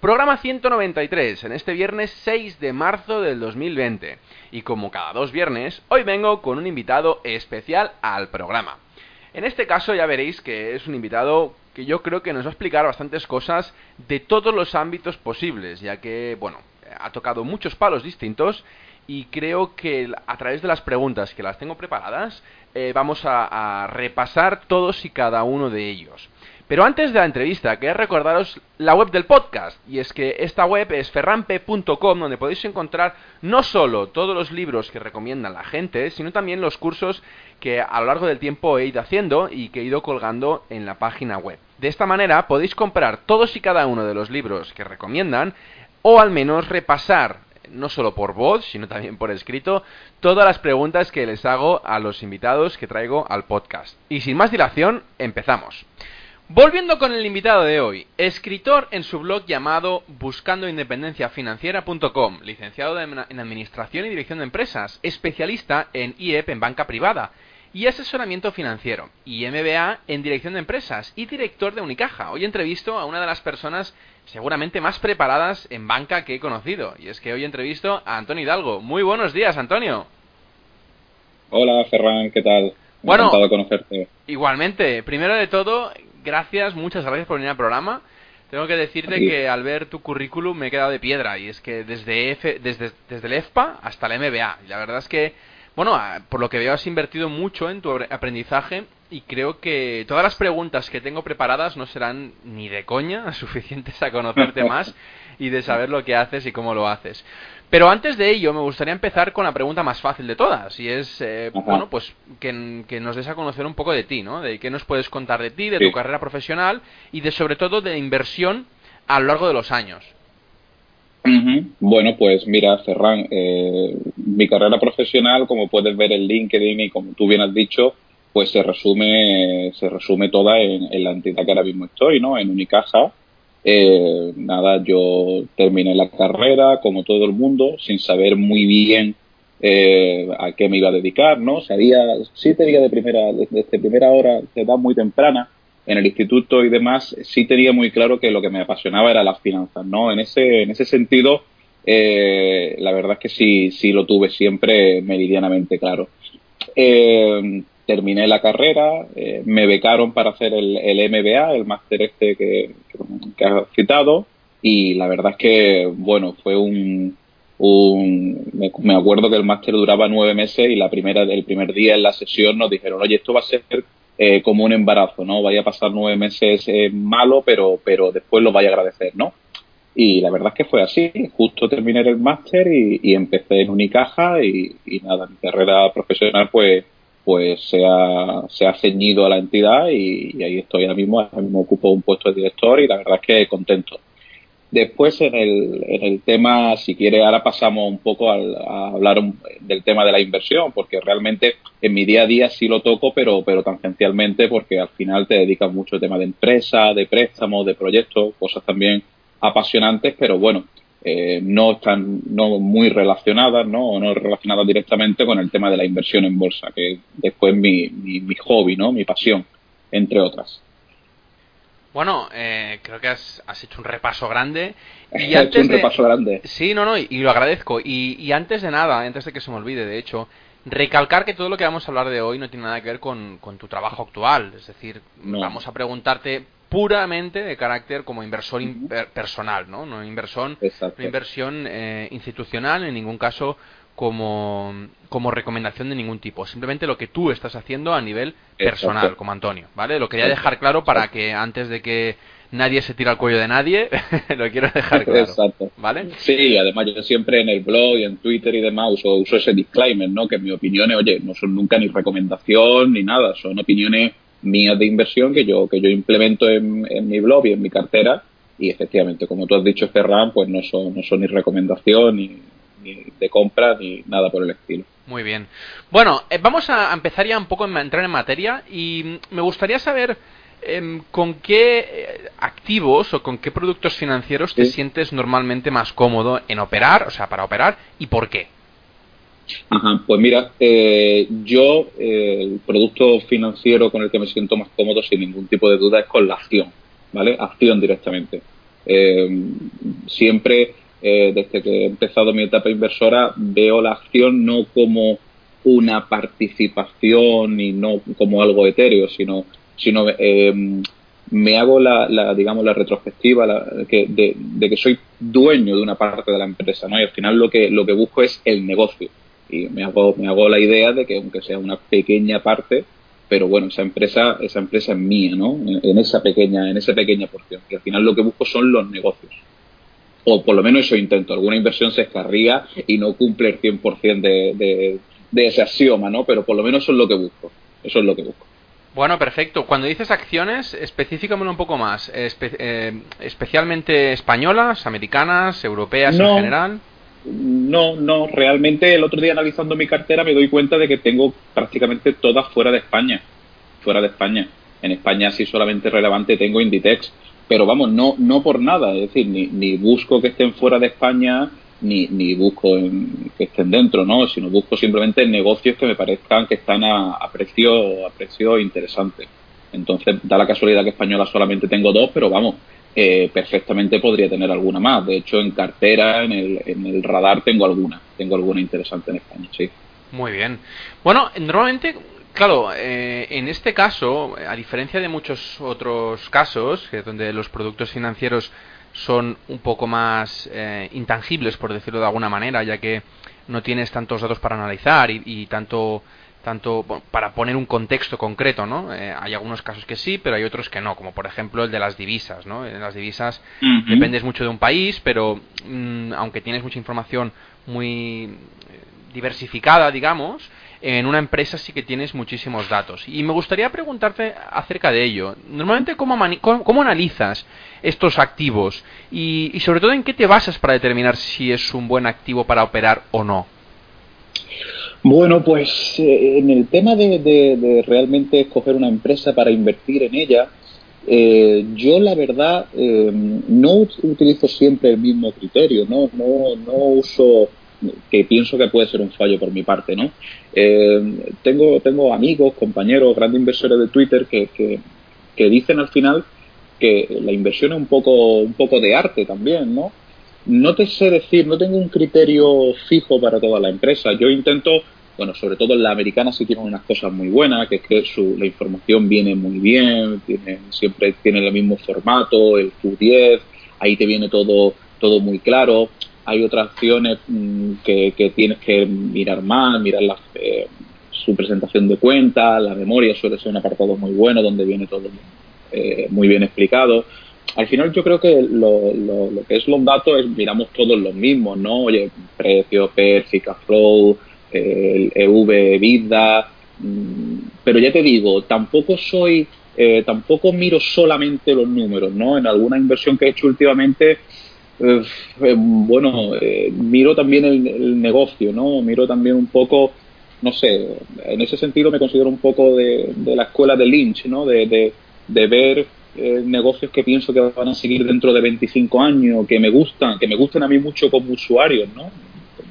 Programa 193, en este viernes 6 de marzo del 2020. Y como cada dos viernes, hoy vengo con un invitado especial al programa. En este caso ya veréis que es un invitado que yo creo que nos va a explicar bastantes cosas de todos los ámbitos posibles, ya que, bueno, ha tocado muchos palos distintos y creo que a través de las preguntas que las tengo preparadas eh, vamos a, a repasar todos y cada uno de ellos. Pero antes de la entrevista, quería recordaros la web del podcast. Y es que esta web es ferrampe.com, donde podéis encontrar no solo todos los libros que recomienda la gente, sino también los cursos que a lo largo del tiempo he ido haciendo y que he ido colgando en la página web. De esta manera podéis comprar todos y cada uno de los libros que recomiendan, o al menos repasar no solo por voz, sino también por escrito, todas las preguntas que les hago a los invitados que traigo al podcast. Y sin más dilación, empezamos. Volviendo con el invitado de hoy, escritor en su blog llamado buscandoindependenciafinanciera.com, licenciado en Administración y Dirección de Empresas, especialista en IEP en banca privada y asesoramiento financiero, y MBA en Dirección de Empresas y director de Unicaja. Hoy entrevisto a una de las personas seguramente más preparadas en banca que he conocido, y es que hoy entrevisto a Antonio Hidalgo. Muy buenos días, Antonio. Hola, Ferran, ¿qué tal? Bueno, Encantado conocerte. Igualmente, primero de todo, gracias, muchas gracias por venir al programa. Tengo que decirte que al ver tu currículum me he quedado de piedra y es que desde, F, desde, desde el EFPA hasta el MBA. Y la verdad es que, bueno, por lo que veo has invertido mucho en tu aprendizaje y creo que todas las preguntas que tengo preparadas no serán ni de coña suficientes a conocerte más y de saber lo que haces y cómo lo haces. Pero antes de ello, me gustaría empezar con la pregunta más fácil de todas, y es, eh, bueno, pues que, que, nos des a conocer un poco de ti, ¿no? De qué nos puedes contar de ti, de sí. tu carrera profesional y de sobre todo de inversión a lo largo de los años. Uh -huh. Bueno, pues mira, Ferran, eh, mi carrera profesional, como puedes ver en LinkedIn y como tú bien has dicho, pues se resume, se resume toda en, en la entidad que ahora mismo estoy, ¿no? En Unicaja. Eh, nada, yo terminé la carrera, como todo el mundo, sin saber muy bien eh, a qué me iba a dedicar, ¿no? Sabía, sí tenía de primera, desde primera hora, de edad muy temprana, en el instituto y demás, sí tenía muy claro que lo que me apasionaba era las finanzas, ¿no? En ese, en ese sentido, eh, la verdad es que sí, sí lo tuve siempre meridianamente claro. Eh, terminé la carrera, eh, me becaron para hacer el, el MBA, el máster este que, has citado, y la verdad es que, bueno, fue un... me acuerdo que el máster duraba nueve meses y la primera, el primer día en la sesión nos dijeron, oye, esto va a ser eh, como un embarazo, ¿no? Vaya a pasar nueve meses eh, malo, pero, pero después lo vaya a agradecer, ¿no? Y la verdad es que fue así. Justo terminé el máster y, y, empecé en Unicaja y, y nada, mi carrera profesional pues pues se ha, se ha ceñido a la entidad y, ahí estoy ahora mismo, ahora mismo ocupo un puesto de director y la verdad es que contento. Después en el, en el tema, si quiere, ahora pasamos un poco al, a hablar del tema de la inversión, porque realmente en mi día a día sí lo toco, pero, pero tangencialmente, porque al final te dedicas mucho al tema de empresa, de préstamos, de proyectos, cosas también apasionantes, pero bueno, eh, no están no muy relacionadas, ¿no? O no relacionadas directamente con el tema de la inversión en bolsa, que después mi, mi, mi hobby, ¿no? Mi pasión, entre otras. Bueno, eh, creo que has, has, hecho un repaso grande. Y He hecho un de... repaso grande. Sí, no, no, y, y lo agradezco. Y, y, antes de nada, antes de que se me olvide, de hecho, recalcar que todo lo que vamos a hablar de hoy no tiene nada que ver con, con tu trabajo actual. Es decir, no. vamos a preguntarte puramente de carácter como inversor in personal, ¿no? No inversión, no inversión eh, institucional, en ningún caso como, como recomendación de ningún tipo. Simplemente lo que tú estás haciendo a nivel personal, Exacto. como Antonio, ¿vale? Lo quería dejar claro para que antes de que nadie se tire al cuello de nadie, lo quiero dejar claro. Exacto. ¿Vale? Sí, además yo siempre en el blog y en Twitter y demás uso, uso ese disclaimer, ¿no? Que mis opiniones, oye, no son nunca ni recomendación ni nada, son opiniones mías de inversión que yo que yo implemento en, en mi blog y en mi cartera y efectivamente, como tú has dicho, Ferran, pues no son, no son ni recomendación, ni, de compra, ni nada por el estilo. Muy bien. Bueno, eh, vamos a empezar ya un poco a entrar en materia y me gustaría saber em, con qué eh, activos o con qué productos financieros te sientes normalmente más cómodo en operar, o sea, para operar, y por qué. Ajá, pues mira, eh, yo el producto financiero con el que me siento más cómodo sin ningún tipo de duda es con la acción, ¿vale? Acción directamente. siempre eh, desde que he empezado mi etapa inversora, veo la acción no como una participación y no como algo etéreo, sino, sino eh, me hago la, digamos, la retrospectiva de, que soy dueño de una parte de la empresa, ¿no? Y al final lo que, lo que busco es el negocio. Y me hago, me hago la idea de que aunque sea una pequeña parte, pero bueno, esa empresa, esa empresa es mía, ¿no? En, esa pequeña, en esa pequeña porción. Y al final lo que busco son los negocios o por lo menos eso intento. Alguna inversión se escarría y no cumple el 100% de, de, ese axioma, ¿no? Pero por lo menos eso es lo que busco. Eso es lo que busco. Bueno, perfecto. Cuando dices acciones, específicamelo un poco más. Eh, ¿Especialmente españolas, americanas, europeas en general? No, no. Realmente el otro día analizando mi cartera me doy cuenta de que tengo prácticamente todas fuera de España. Fuera de España. En España sí solamente relevante tengo Inditex pero vamos, no, no por nada, es decir, ni, ni busco que estén fuera de España, ni, ni busco que estén dentro, ¿no? Sino busco simplemente negocios que me parezcan que están a, a precio, a precio interesante. Entonces, da la casualidad que española solamente tengo dos, pero vamos, eh, perfectamente podría tener alguna más. De hecho, en cartera, en el, en el radar tengo alguna, tengo alguna interesante en España, sí. Muy bien. Bueno, normalmente Claro, eh, en este caso, a diferencia de muchos otros casos, que donde los productos financieros son un poco más eh, intangibles, por decirlo de alguna manera, ya que no tienes tantos datos para analizar y, tanto tanto para poner un contexto concreto, ¿no? Eh, hay algunos casos que sí, pero hay otros que no, como por ejemplo el de las divisas, ¿no? En las divisas dependes mucho de un país, pero mm, aunque tienes mucha información muy diversificada, digamos, en una empresa sí que tienes muchísimos datos. Y me gustaría preguntarte acerca de ello. Normalmente, ¿cómo, cómo, analizas estos activos? Y, sobre todo, ¿en qué te basas para determinar si es un buen activo para operar o no? Bueno, pues eh, en el tema de, realmente escoger una empresa para invertir en ella, eh, yo la verdad eh, no utilizo siempre el mismo criterio, no, no, no uso que pienso que puede ser un fallo por mi parte, ¿no? Tengo, tengo amigos, compañeros, grandes inversores de Twitter que, que, dicen al final que la inversión es un poco, un poco de arte también, ¿no? No te sé decir, no tengo un criterio fijo para toda la empresa. Yo intento, bueno, sobre todo en la americana sí tienen unas cosas muy buenas, que es que su, la información viene muy bien, tiene, siempre tiene el mismo formato, el Q10, ahí te viene todo, todo muy claro hay otras acciones mm, que, tienes que mirar más, mirar eh, su presentación de cuentas, la memoria suele ser un apartado muy bueno donde viene todo eh, muy bien explicado. Al final yo creo que lo, lo, que es los datos es miramos todos los mismos, ¿no? Oye, precio, PER, Flow, el EV, vida, mm, pero ya te digo, tampoco soy, eh, tampoco miro solamente los números, ¿no? En alguna inversión que he hecho últimamente eh, eh, bueno, eh, miro también el, negocio, ¿no? Miro también un poco, no sé, en ese sentido me considero un poco de, la escuela de Lynch, ¿no? De, de, ver negocios que pienso que van a seguir dentro de 25 años, que me gustan, que me gustan a mí mucho como usuario, ¿no?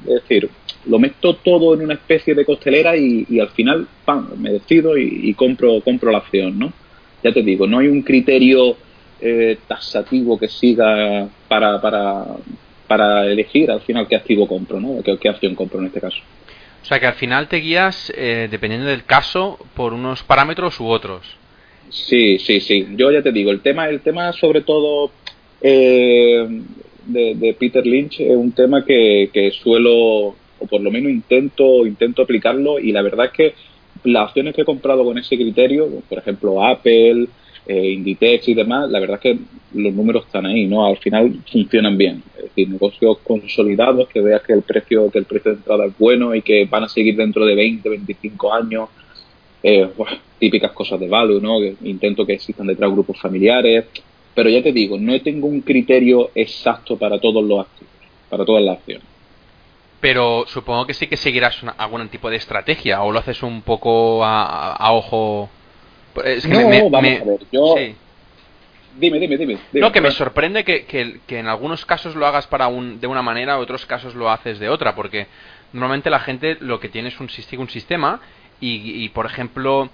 Es decir, lo meto todo en una especie de costelera y, al final, ¡pam!, me decido y, y, compro, compro la acción, ¿no? Ya te digo, no hay un criterio eh, tasativo que siga para, para, para elegir al final qué activo compro, ¿no? ¿Qué, acción compro en este caso. O sea que al final te guías, eh, dependiendo del caso, por unos parámetros u otros. Sí, sí, sí. Yo ya te digo, el tema, el tema sobre todo eh, de, Peter Lynch es un tema que, que suelo, o por lo menos intento, intento aplicarlo y la verdad es que las acciones que he comprado con ese criterio, por ejemplo Apple, eh, Inditex y demás, la verdad es que los números están ahí, ¿no? Al final funcionan bien. Es decir, negocios consolidados, que veas que el precio, que el precio de entrada es bueno y que van a seguir dentro de 20, 25 años. Eh, típicas cosas de value, ¿no? Que intento que existan detrás grupos familiares. Pero ya te digo, no tengo un criterio exacto para todos los activos, para todas las acciones. Pero supongo que sí que seguirás algún tipo de estrategia o lo haces un poco a, ojo. no, vamos a ver, yo... Dime, dime, dime, No, que me sorprende que, que, en algunos casos lo hagas para un, de una manera, en otros casos lo haces de otra, porque normalmente la gente lo que tiene es un, un sistema y, por ejemplo,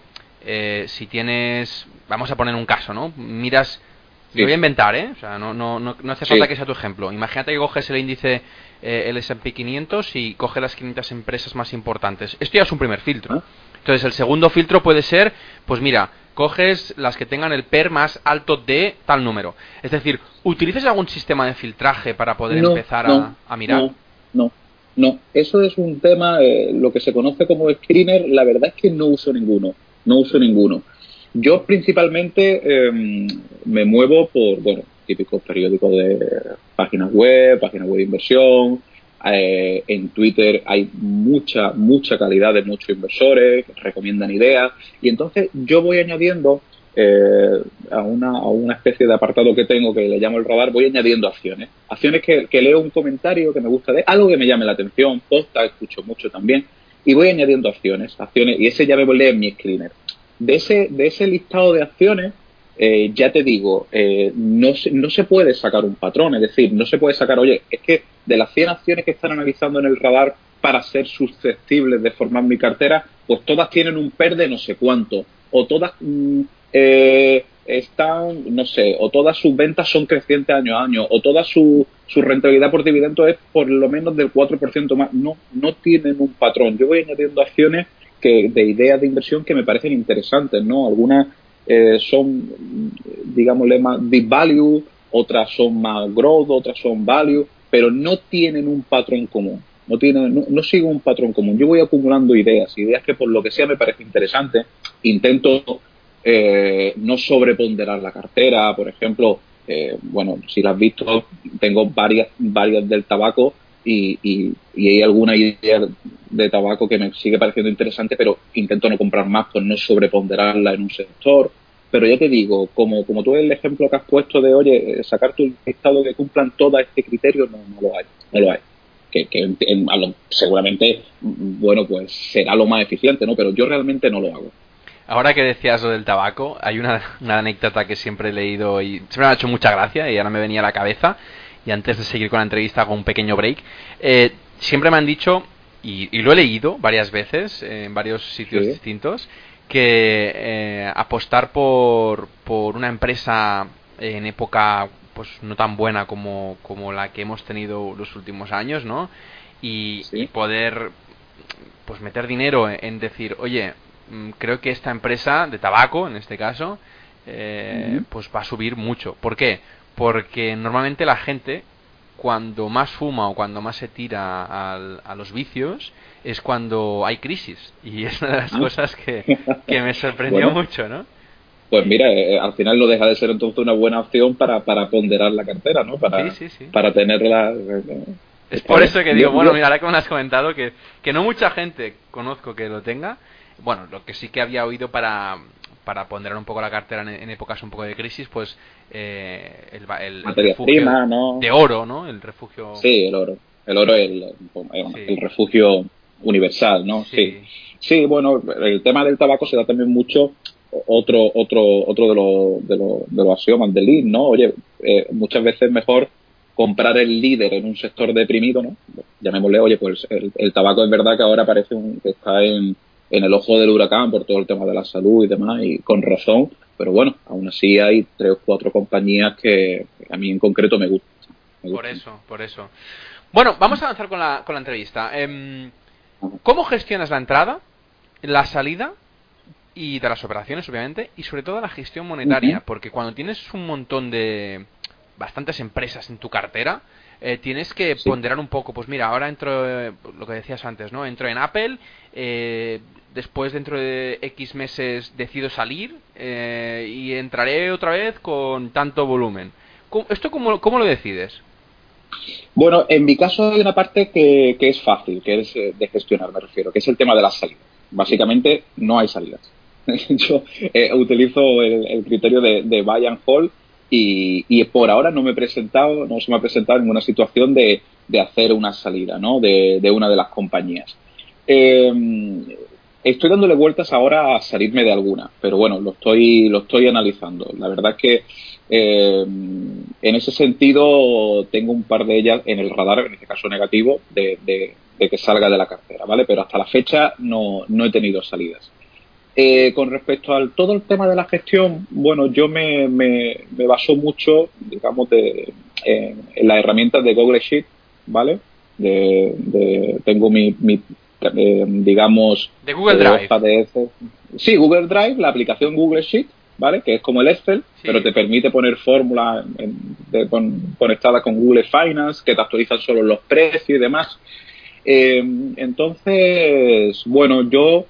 eh, si tienes, vamos a poner un caso, ¿no? Miras, lo voy a inventar, ¿eh? O sea, no, no, no, no hace falta que sea tu ejemplo. Imagínate que coges el índice eh, el S&P 500 y coge las 500 empresas más importantes. Esto ya es un primer filtro. ¿Ah? Entonces, el segundo filtro puede ser, pues mira, coges las que tengan el PER más alto de tal número. Es decir, ¿utilizas algún sistema de filtraje para poder empezar a, mirar? No, no, no. Eso es un tema, eh, lo que se conoce como screener, la verdad es que no uso ninguno. No uso ninguno. Yo principalmente em, me muevo por, bueno, típicos periódicos de páginas web, páginas web de inversión, eh, en Twitter hay mucha, mucha calidad de muchos inversores, que recomiendan ideas, y entonces yo voy añadiendo eh, a, una, a una especie de apartado que tengo que le llamo el radar, voy añadiendo acciones. Acciones que, leo un comentario que me gusta de algo que me llame la atención, posta, escucho mucho también, y voy añadiendo acciones, acciones, y ese ya me volé en mi screener. De ese, de ese listado de acciones, eh, ya te digo, eh, no, se, no se puede sacar un patrón, es decir, no se puede sacar, oye, es que de las 100 acciones que están analizando en el radar para ser susceptibles de formar mi cartera, pues todas tienen un PER de no sé cuánto, o todas mm, eh, están, no sé, o todas sus ventas son crecientes año a año, o toda su, su rentabilidad por dividendo es por lo menos del 4% más. No, no tienen un patrón. Yo voy añadiendo acciones que, de ideas de inversión que me parecen interesantes, ¿no? Algunas eh, son, digámosle, más deep value, otras son más growth, otras son value, pero no tienen un patrón común. No, tienen, no, sigo un patrón común. Yo voy acumulando ideas, ideas que por lo que sea me parece interesante. Intento eh, no sobreponderar la cartera, por ejemplo, eh, bueno, si la has visto, tengo varias, varias del tabaco y, y, hay alguna idea de tabaco que me sigue pareciendo interesante, pero intento no comprar más por no sobreponderarla en un sector. Pero ya te digo, como, como tú el ejemplo que has puesto de, oye, sacar tu estado que cumplan todo este criterio, no, no lo hay, no lo hay. Que, que seguramente, bueno, pues será lo más eficiente, ¿no? Pero yo realmente no lo hago. Ahora que decías lo del tabaco, hay una, una anécdota que siempre he leído y siempre me ha hecho mucha gracia y ahora me venía a la cabeza y antes de seguir con la entrevista hago un pequeño break. Eh, siempre me han dicho, y, lo he leído varias veces en varios sitios distintos, que eh, apostar por, por una empresa en época pues no tan buena como, como la que hemos tenido los últimos años, ¿no? Y, poder pues meter dinero en, decir, oye, mm, creo que esta empresa de tabaco, en este caso, eh, pues va a subir mucho. ¿Por qué? Porque normalmente la gente cuando más fuma o cuando más se tira a los vicios es cuando hay crisis y es una de las ah. cosas que, me sorprendió mucho, ¿no? Pues mira, eh, al final no deja de ser entonces una buena opción para, para ponderar la cartera, ¿no? Para, para tenerla... Eh, es por eso que digo, bueno, mira, ahora que me has comentado que, que no mucha gente conozco que lo tenga, bueno, lo que sí que había oído para, para ponderar un poco la cartera en, épocas un poco de crisis, pues eh, el, el, refugio de oro, ¿no? El refugio. Sí, el oro. El oro es el, refugio universal, ¿no? Sí. sí. bueno, el tema del tabaco se da también mucho otro otro otro de los de los, de los axiomas del lead, ¿no? Oye, eh, muchas veces es mejor comprar el líder en un sector deprimido, ¿no? Llamémosle, oye, pues el, el tabaco es verdad que ahora parece un, que está en en el ojo del huracán por todo el tema de la salud y demás, y con razón, pero bueno, aún así hay tres o cuatro compañías que a mí en concreto me gustan. Por eso, por eso. Bueno, vamos a avanzar con la, con la entrevista. Em, ¿Cómo gestionas la entrada, la salida y de las operaciones, obviamente, y sobre todo la gestión monetaria? Porque cuando tienes un montón de bastantes empresas en tu cartera, eh, tienes que ponderar un poco. Pues mira, ahora entro, eh, lo que decías antes, ¿no? Entro en Apple, eh, después dentro de X meses decido salir eh, y entraré otra vez con tanto volumen. ¿Esto cómo, cómo, lo decides? Bueno, en mi caso hay una parte que, que, es fácil, que es eh, de gestionar, me refiero, que es el tema de las salidas. Básicamente no hay salidas. Yo eh, utilizo el, criterio de, de, buy and hold y, por ahora no me he presentado, no se me ha presentado ninguna situación de, de hacer una salida, ¿no? De, de una de las compañías. Eh, estoy dándole vueltas ahora a salirme de alguna, pero bueno, lo estoy, lo estoy analizando. La verdad es que eh, en ese sentido tengo un par de ellas en el radar, en este caso negativo, de, de, de que salga de la cartera, ¿vale? Pero hasta la fecha no, no he tenido salidas. Eh, con respecto al todo el tema de la gestión, bueno, yo me, me, me baso mucho, digamos, de, en, en las herramientas de Google Sheet, ¿vale? De, de, tengo mi, mi eh, digamos, de Google Drive. De sí, Google Drive, la aplicación Google Sheet, ¿vale? Que es como el Excel, sí. pero te permite poner fórmulas con, conectadas con Google Finance, que te actualizan solo los precios y demás. Eh, entonces, bueno, yo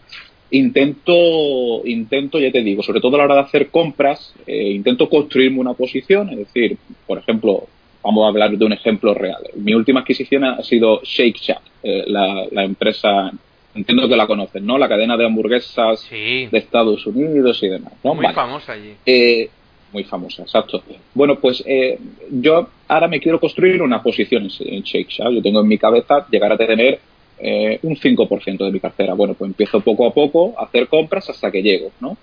intento, intento, ya te digo, sobre todo a la hora de hacer compras, eh, intento construirme una posición, es decir, por ejemplo, vamos a hablar de un ejemplo real. Mi última adquisición ha sido Shake Shack, eh, la, la, empresa, entiendo que la conoces, ¿no? La cadena de hamburguesas sí. de Estados Unidos y demás. ¿no? Muy vale. famosa allí. Eh, muy famosa, exacto. Bueno, pues eh, yo ahora me quiero construir una posición en Shake Shack. Yo tengo en mi cabeza llegar a tener eh, un 5% de mi cartera. Bueno, pues empiezo poco a poco a hacer compras hasta que llego, ¿no?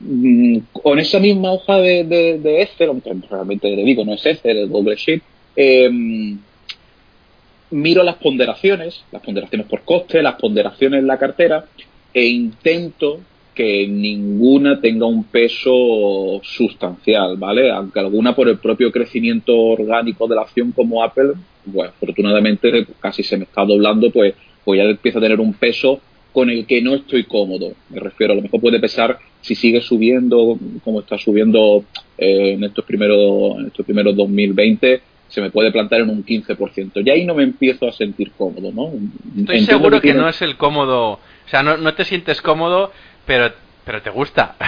Mm, con esa misma hoja de, de, de, Excel, aunque realmente le digo, no es Excel, es Google Sheet, eh, miro las ponderaciones, las ponderaciones por coste, las ponderaciones en la cartera e intento que ninguna tenga un peso sustancial, ¿vale? Aunque alguna por el propio crecimiento orgánico de la acción como Apple, bueno, afortunadamente casi se me está doblando, pues, pues ya empieza a tener un peso con el que no estoy cómodo. Me refiero, a lo mejor puede pesar si sigue subiendo como está subiendo eh, en estos primeros en estos primeros 2020 se me puede plantar en un 15%. Y ahí no me empiezo a sentir cómodo, ¿no? Estoy Entiendo seguro que, que, no es el cómodo, o sea, no, no te sientes cómodo, pero, pero te gusta.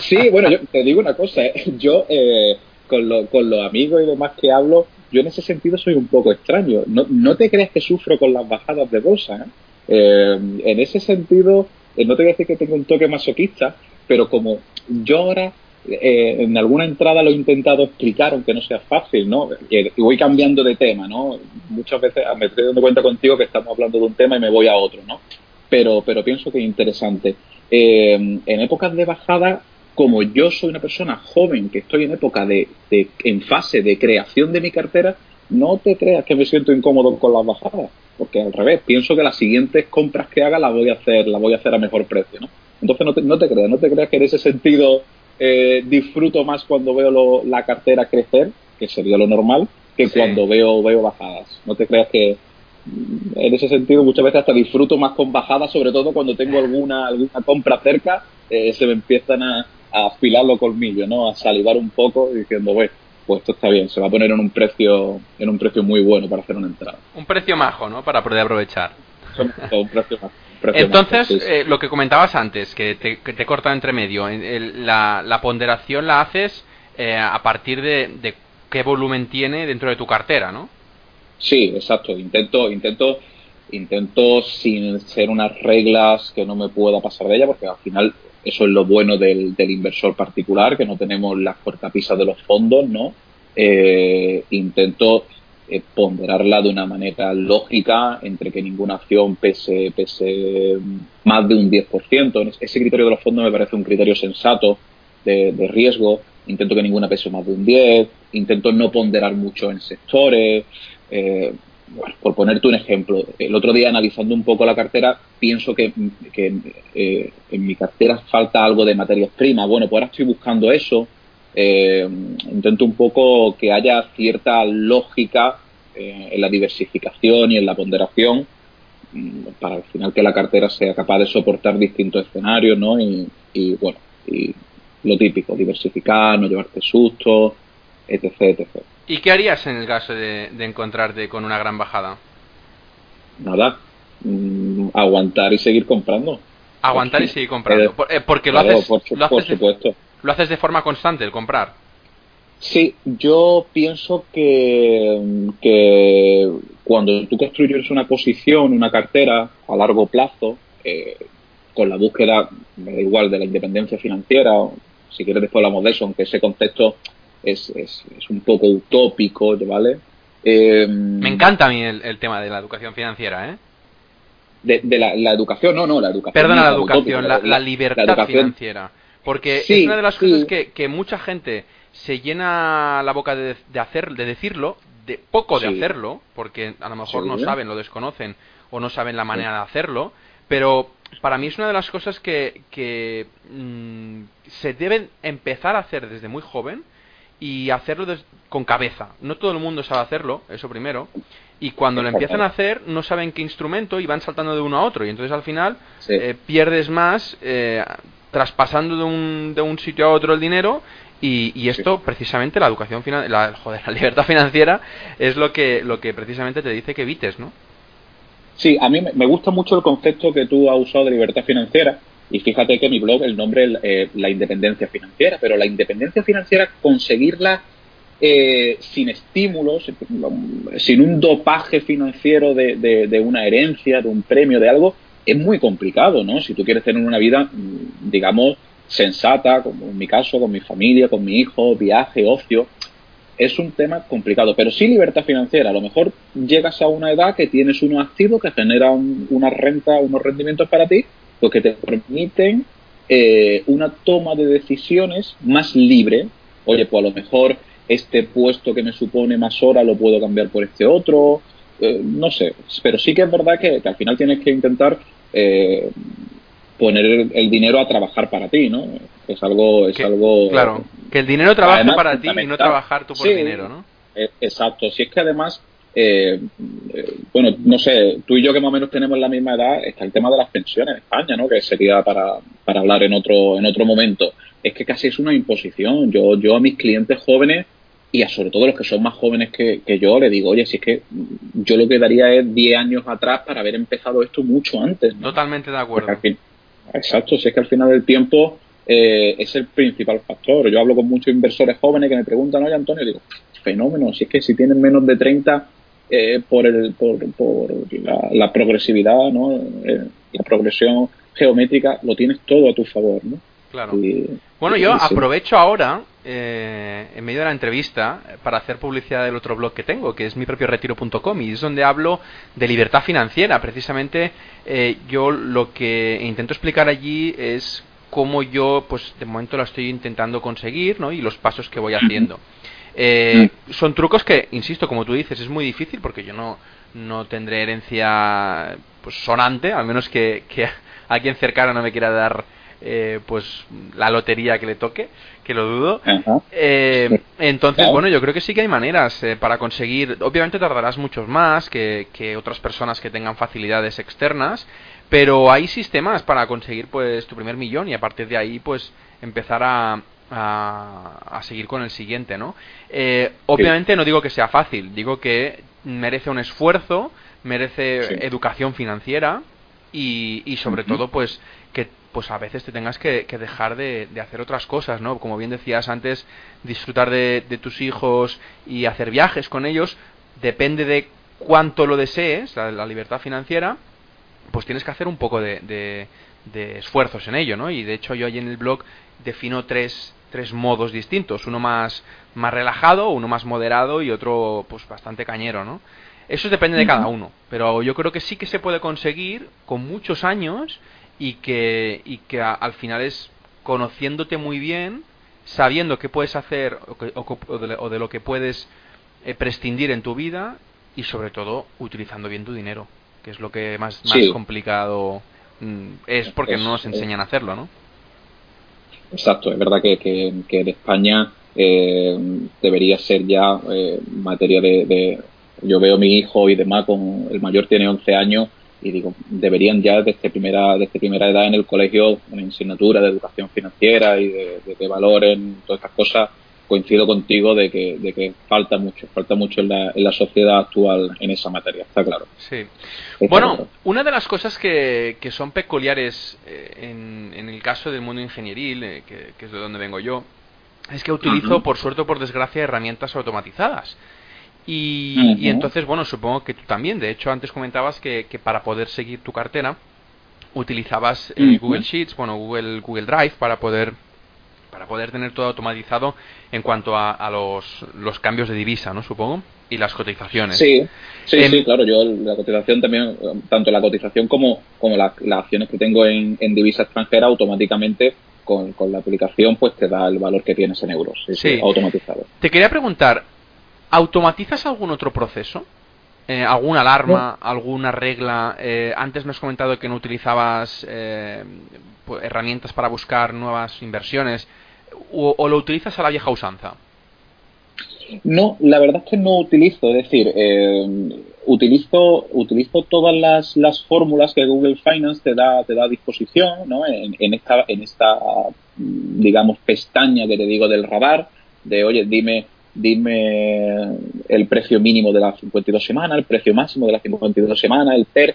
Sí, bueno, yo te digo una cosa, ¿eh? yo eh, con, con los amigos y demás que hablo, yo en ese sentido soy un poco extraño. No, no te creas que sufro con las bajadas de bolsa, ¿eh? Eh, en ese sentido, eh, no te voy a decir que tengo un toque masoquista, pero como yo ahora en alguna entrada lo he intentado explicar, aunque no sea fácil, ¿no? Voy cambiando de tema, ¿no? Muchas veces me estoy dando cuenta contigo que estamos hablando de un tema y me voy a otro, ¿no? Pero, pero pienso que es interesante. Eh, en épocas de bajada, como yo soy una persona joven, que estoy en época de, de en fase de creación de mi cartera, no te creas que me siento incómodo con las bajadas, porque al revés, pienso que las siguientes compras que haga las voy a hacer, las voy a hacer a mejor precio, ¿no? Entonces no te, no te creas, no te creas que en ese sentido eh, disfruto más cuando veo lo, la cartera crecer, que sería lo normal, que sí. cuando veo, veo bajadas. No te creas que en ese sentido muchas veces hasta disfruto más con bajadas, sobre todo cuando tengo alguna, alguna compra cerca, eh, se me empiezan a, a afilar los colmillos, ¿no? A salivar un poco diciendo, bueno, pues esto está bien, se va a poner en un precio en un precio muy bueno para hacer una entrada. Un precio majo, ¿no? Para poder aprovechar. un precio majo. Entonces, eh, lo que comentabas antes, que te, que te corta entre medio, el, la, la, ponderación la haces eh, a partir de, de, qué volumen tiene dentro de tu cartera, ¿no? Sí, exacto. Intento, intento, intento sin ser unas reglas que no me pueda pasar de ella, porque al final eso es lo bueno del, del inversor particular, que no tenemos las cortapisas de los fondos, ¿no? Eh, intento eh, ponderarla de una manera lógica entre que ninguna acción pese, pese más de un 10%. Ese criterio de los fondos me parece un criterio sensato de, de riesgo. Intento que ninguna pese más de un 10. Intento no ponderar mucho en sectores. Eh, bueno, por ponerte un ejemplo, el otro día analizando un poco la cartera, pienso que, que eh, en mi cartera falta algo de materias primas. Bueno, pues ahora estoy buscando eso. Eh, intento un poco que haya cierta lógica eh, en la diversificación y en la ponderación mm, para al final que la cartera sea capaz de soportar distintos escenarios, ¿no? Y, y bueno, y lo típico, diversificar, no llevarte susto, etc, etc. ¿Y qué harías en el caso de, de encontrarte con una gran bajada? Nada, mmm, aguantar y seguir comprando. Aguantar y seguir comprando. Eh, porque lo, haces, por, lo, por haces supuesto. De, lo haces de forma constante, el comprar. Sí, yo pienso que, que cuando tú construyes una posición, una cartera a largo plazo, eh, con la búsqueda, me da igual, de la independencia financiera, o si quieres después hablamos de eso, aunque ese contexto es, es, es un poco utópico, ¿vale? Eh, Me encanta a mí el, tema de la educación financiera, ¿eh? De, la, educación, no, no, la educación. Perdona, la educación, la, libertad financiera. Porque es una de las cosas que, que, mucha gente se llena la boca de, de, hacer, de decirlo, de poco de hacerlo, porque a lo mejor no saben, lo desconocen o no saben la manera de hacerlo, pero para mí es una de las cosas que, que mm, se deben empezar a hacer desde muy joven y hacerlo con cabeza. No todo el mundo sabe hacerlo, eso primero. Y cuando lo empiezan a hacer, no saben qué instrumento y van saltando de uno a otro. Y entonces al final eh, pierdes más eh, traspasando de un, de un sitio a otro el dinero. Y, y esto, precisamente, la educación la, joder, la libertad financiera es lo que, lo que precisamente te dice que evites, ¿no? Sí, a mí me gusta mucho el concepto que tú has usado de libertad financiera y fíjate que mi blog, el nombre eh, La Independencia Financiera, pero la independencia financiera, conseguirla eh, sin estímulos, sin un dopaje financiero de, de, una herencia, de un premio, de algo, es muy complicado, ¿no? Si tú quieres tener una vida, mm, digamos, sensata, como en mi caso, con mi familia, con mi hijo, viaje, ocio, es un tema complicado. Pero sí libertad financiera. A lo mejor llegas a una edad que tienes unos activos que generan una renta, unos rendimientos para ti, lo que te permiten eh, una toma de decisiones más libre. Oye, pues a lo mejor este puesto que me supone más horas lo puedo cambiar por este otro. Eh, no sé, pero sí que es verdad que, al final tienes que intentar eh, poner el, dinero a trabajar para ti, ¿no? Es algo, es algo. Claro, que el dinero trabaje para ti y no trabajar tú por dinero, ¿no? exacto. Si es que además eh, eh, bueno, no sé, tú y yo que más o menos tenemos la misma edad, está el tema de las pensiones en España, ¿no? Que sería para, para hablar en otro, en otro momento. Es que casi es una imposición. Yo, yo a mis clientes jóvenes y a sobre todo los que son más jóvenes que, yo, le digo, oye, si es que yo lo que daría es 10 años atrás para haber empezado esto mucho antes. Totalmente de acuerdo. exacto, si es que al final del tiempo eh, es el principal factor. Yo hablo con muchos inversores jóvenes que me preguntan, oye, Antonio, digo, fenómeno, si es que si tienen menos de 30 eh, por, el, por, por la, progresividad, ¿no? Eh, la progresión geométrica, lo tienes todo a tu favor, ¿no? Claro. bueno, yo aprovecho ahora, eh, en medio de la entrevista, para hacer publicidad del otro blog que tengo, que es mi propio retiro.com, y es donde hablo de libertad financiera. Precisamente, yo lo que intento explicar allí es cómo yo, pues de momento lo estoy intentando conseguir, ¿no? Y los pasos que voy haciendo. Eh, mm. Son trucos que, insisto, como tú dices, es muy difícil porque yo no, no tendré herencia pues sonante, al menos que, que alguien cercano no me quiera dar eh, pues la lotería que le toque, que lo dudo. Eh, entonces, bueno, yo creo que sí que hay maneras eh, para conseguir. Obviamente tardarás muchos más que, que, otras personas que tengan facilidades externas, pero hay sistemas para conseguir pues tu primer millón y a partir de ahí pues empezar a, a, seguir con el siguiente, ¿no? Eh, obviamente no digo que sea fácil, digo que merece un esfuerzo, merece educación financiera y, y sobre todo, pues, que pues a veces te tengas que, dejar de, hacer otras cosas, ¿no? Como bien decías antes, disfrutar de, tus hijos y hacer viajes con ellos, depende de cuánto lo desees, la, libertad financiera, pues tienes que hacer un poco de, de, esfuerzos en ello, ¿no? Y de hecho yo ahí en el blog defino tres, tres modos distintos, uno más, más relajado, uno más moderado y otro pues bastante cañero, ¿no? Eso depende de cada uno, pero yo creo que sí que se puede conseguir con muchos años y que, y que al final es conociéndote muy bien, sabiendo qué puedes hacer o, de, lo que puedes eh, prescindir en tu vida y sobre todo utilizando bien tu dinero, que es lo que más, más complicado mm, es porque no nos enseñan a hacerlo, ¿no? Exacto, es verdad que, que, en España eh, debería ser ya eh, materia de, Yo veo a mi hijo y demás, con el mayor tiene 11 años y digo, deberían ya desde primera, desde primera edad en el colegio una asignatura de educación financiera y de, de, valores, todas estas cosas, coincido contigo de que, de que falta mucho, falta mucho en la, en la sociedad actual en esa materia, está claro. Sí. bueno, una de las cosas que, que son peculiares eh, en, en, el caso del mundo ingenieril, eh, que, es de donde vengo yo, es que utilizo, por suerte o por desgracia, herramientas automatizadas. Y, y, entonces, bueno, supongo que tú también. De hecho, antes comentabas que, que para poder seguir tu cartera utilizabas eh, Google Sheets, bueno, Google, Google Drive para poder para poder tener todo automatizado en cuanto a, los, los, cambios de divisa, ¿no? Supongo, y las cotizaciones. Sí, sí, sí, em, claro. Yo la cotización también, tanto la cotización como, como las acciones que tengo en, en divisa extranjera, automáticamente con, con, la aplicación, pues te da el valor que tienes en euros, sí. automatizado. Te quería preguntar, ¿automatizas algún otro proceso? Eh, ¿Alguna alarma, alguna regla? Eh, antes me has comentado que no utilizabas eh, pues, herramientas para buscar nuevas inversiones. O, lo utilizas a la vieja usanza? No, la verdad es que no utilizo. Es decir, utilizo, utilizo todas las, las, fórmulas que Google Finance te da, te da a disposición ¿no? en, en, esta, en esta, digamos, pestaña que te digo del radar. De, oye, dime dime el precio mínimo de las 52 semanas, el precio máximo de las 52 semanas, el PER,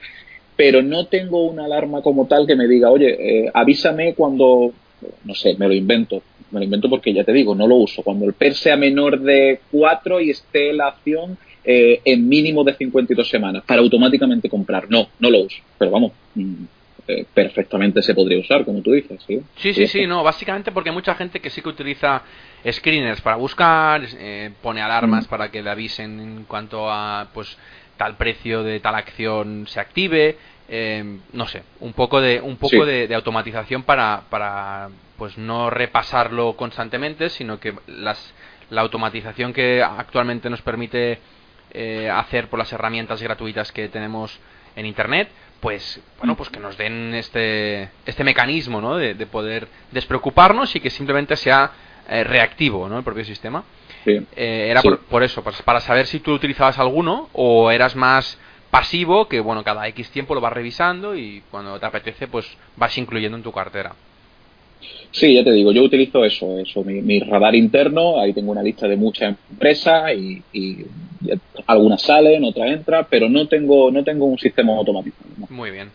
pero no tengo una alarma como tal que me diga, oye, eh, avísame cuando, no sé, me lo invento, me lo invento porque ya te digo, no lo uso, cuando el PER sea menor de 4 y esté la acción eh, en mínimo de 52 semanas para automáticamente comprar, no, no lo uso, pero vamos, mm, eh, perfectamente se podría usar, como tú dices. Sí, sí, sí, sí, no, básicamente porque hay mucha gente que sí que utiliza screeners para buscar, eh, pone alarmas mm. para que le avisen en cuanto a pues tal precio de tal acción se active, eh, no sé, un poco de un poco de, automatización para para pues no repasarlo constantemente, sino que las la automatización que actualmente nos permite hacer por las herramientas gratuitas que tenemos en internet pues bueno pues que nos den este este mecanismo ¿no? de, poder despreocuparnos y que simplemente sea eh, reactivo ¿no? el propio sistema eh, era Por, eso pues, para saber si tú utilizabas alguno o eras más pasivo que bueno cada x tiempo lo vas revisando y cuando te apetece pues vas incluyendo en tu cartera Sí, ya te digo, yo utilizo eso, eso mi, radar interno, ahí tengo una lista de muchas empresas y, y, algunas salen, otras entran, pero no tengo, no tengo un sistema automático. Muy bien.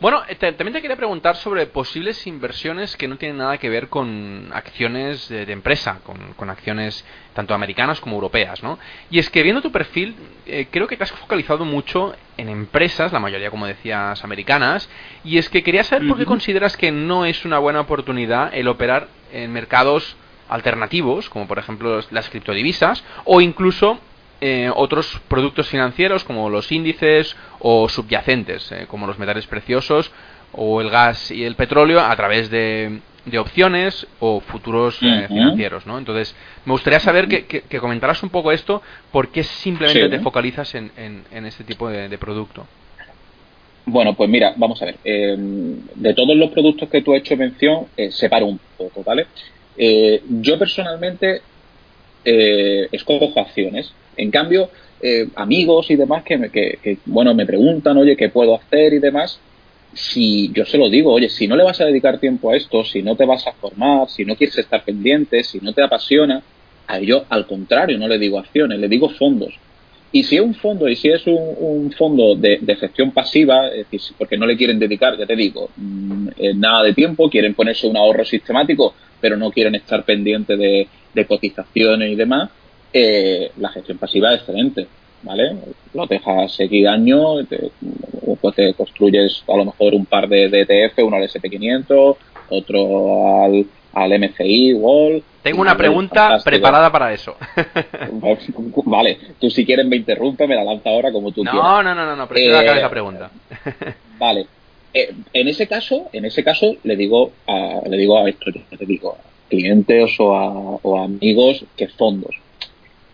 Bueno, eh, también te quería preguntar sobre posibles inversiones que no tienen nada que ver con acciones de, empresa, con, acciones tanto americanas como europeas, ¿no? Y es que viendo tu perfil, eh, creo que te has focalizado mucho en empresas, la mayoría, como decías, americanas, y es que quería saber por qué consideras que no es una buena oportunidad el operar en mercados alternativos, como por ejemplo las criptodivisas, o incluso eh, otros productos financieros como los índices o subyacentes, eh, como los metales preciosos o el gas y el petróleo a través de, opciones o futuros eh, financieros, ¿no? Entonces, me gustaría saber que, que, comentaras un poco esto, ¿por qué simplemente te focalizas en, en, este tipo de, producto? Bueno, pues mira, vamos a ver. de todos los productos que tú has hecho mención, separo un poco, ¿vale? yo personalmente escojo acciones. En cambio, eh, amigos y demás que, me, bueno, me preguntan, oye, ¿qué puedo hacer y demás? Si yo se lo digo, oye, si no le vas a dedicar tiempo a esto, si no te vas a formar, si no quieres estar pendiente, si no te apasiona, a yo al contrario no le digo acciones, le digo fondos. Y si es un fondo, y si es un, fondo de, gestión pasiva, es decir, porque no le quieren dedicar, ya te digo, mm, eh, nada de tiempo, quieren ponerse un ahorro sistemático, pero no quieren estar pendientes de, de cotizaciones y demás, eh, la gestión pasiva es excelente, ¿vale? Lo dejas seguir años, pues te construyes a lo mejor un par de, ETF, uno al SP500, otro al, al MCI, Wall. Tengo una pregunta preparada para eso. vale, tú si quieres me interrumpe, me la lanza ahora como tú no, quieras. No, no, no, no, prefiero eh, la pregunta. vale. Eh, en ese caso, en ese caso le digo a, le digo a esto, le digo a clientes o a, o a amigos que fondos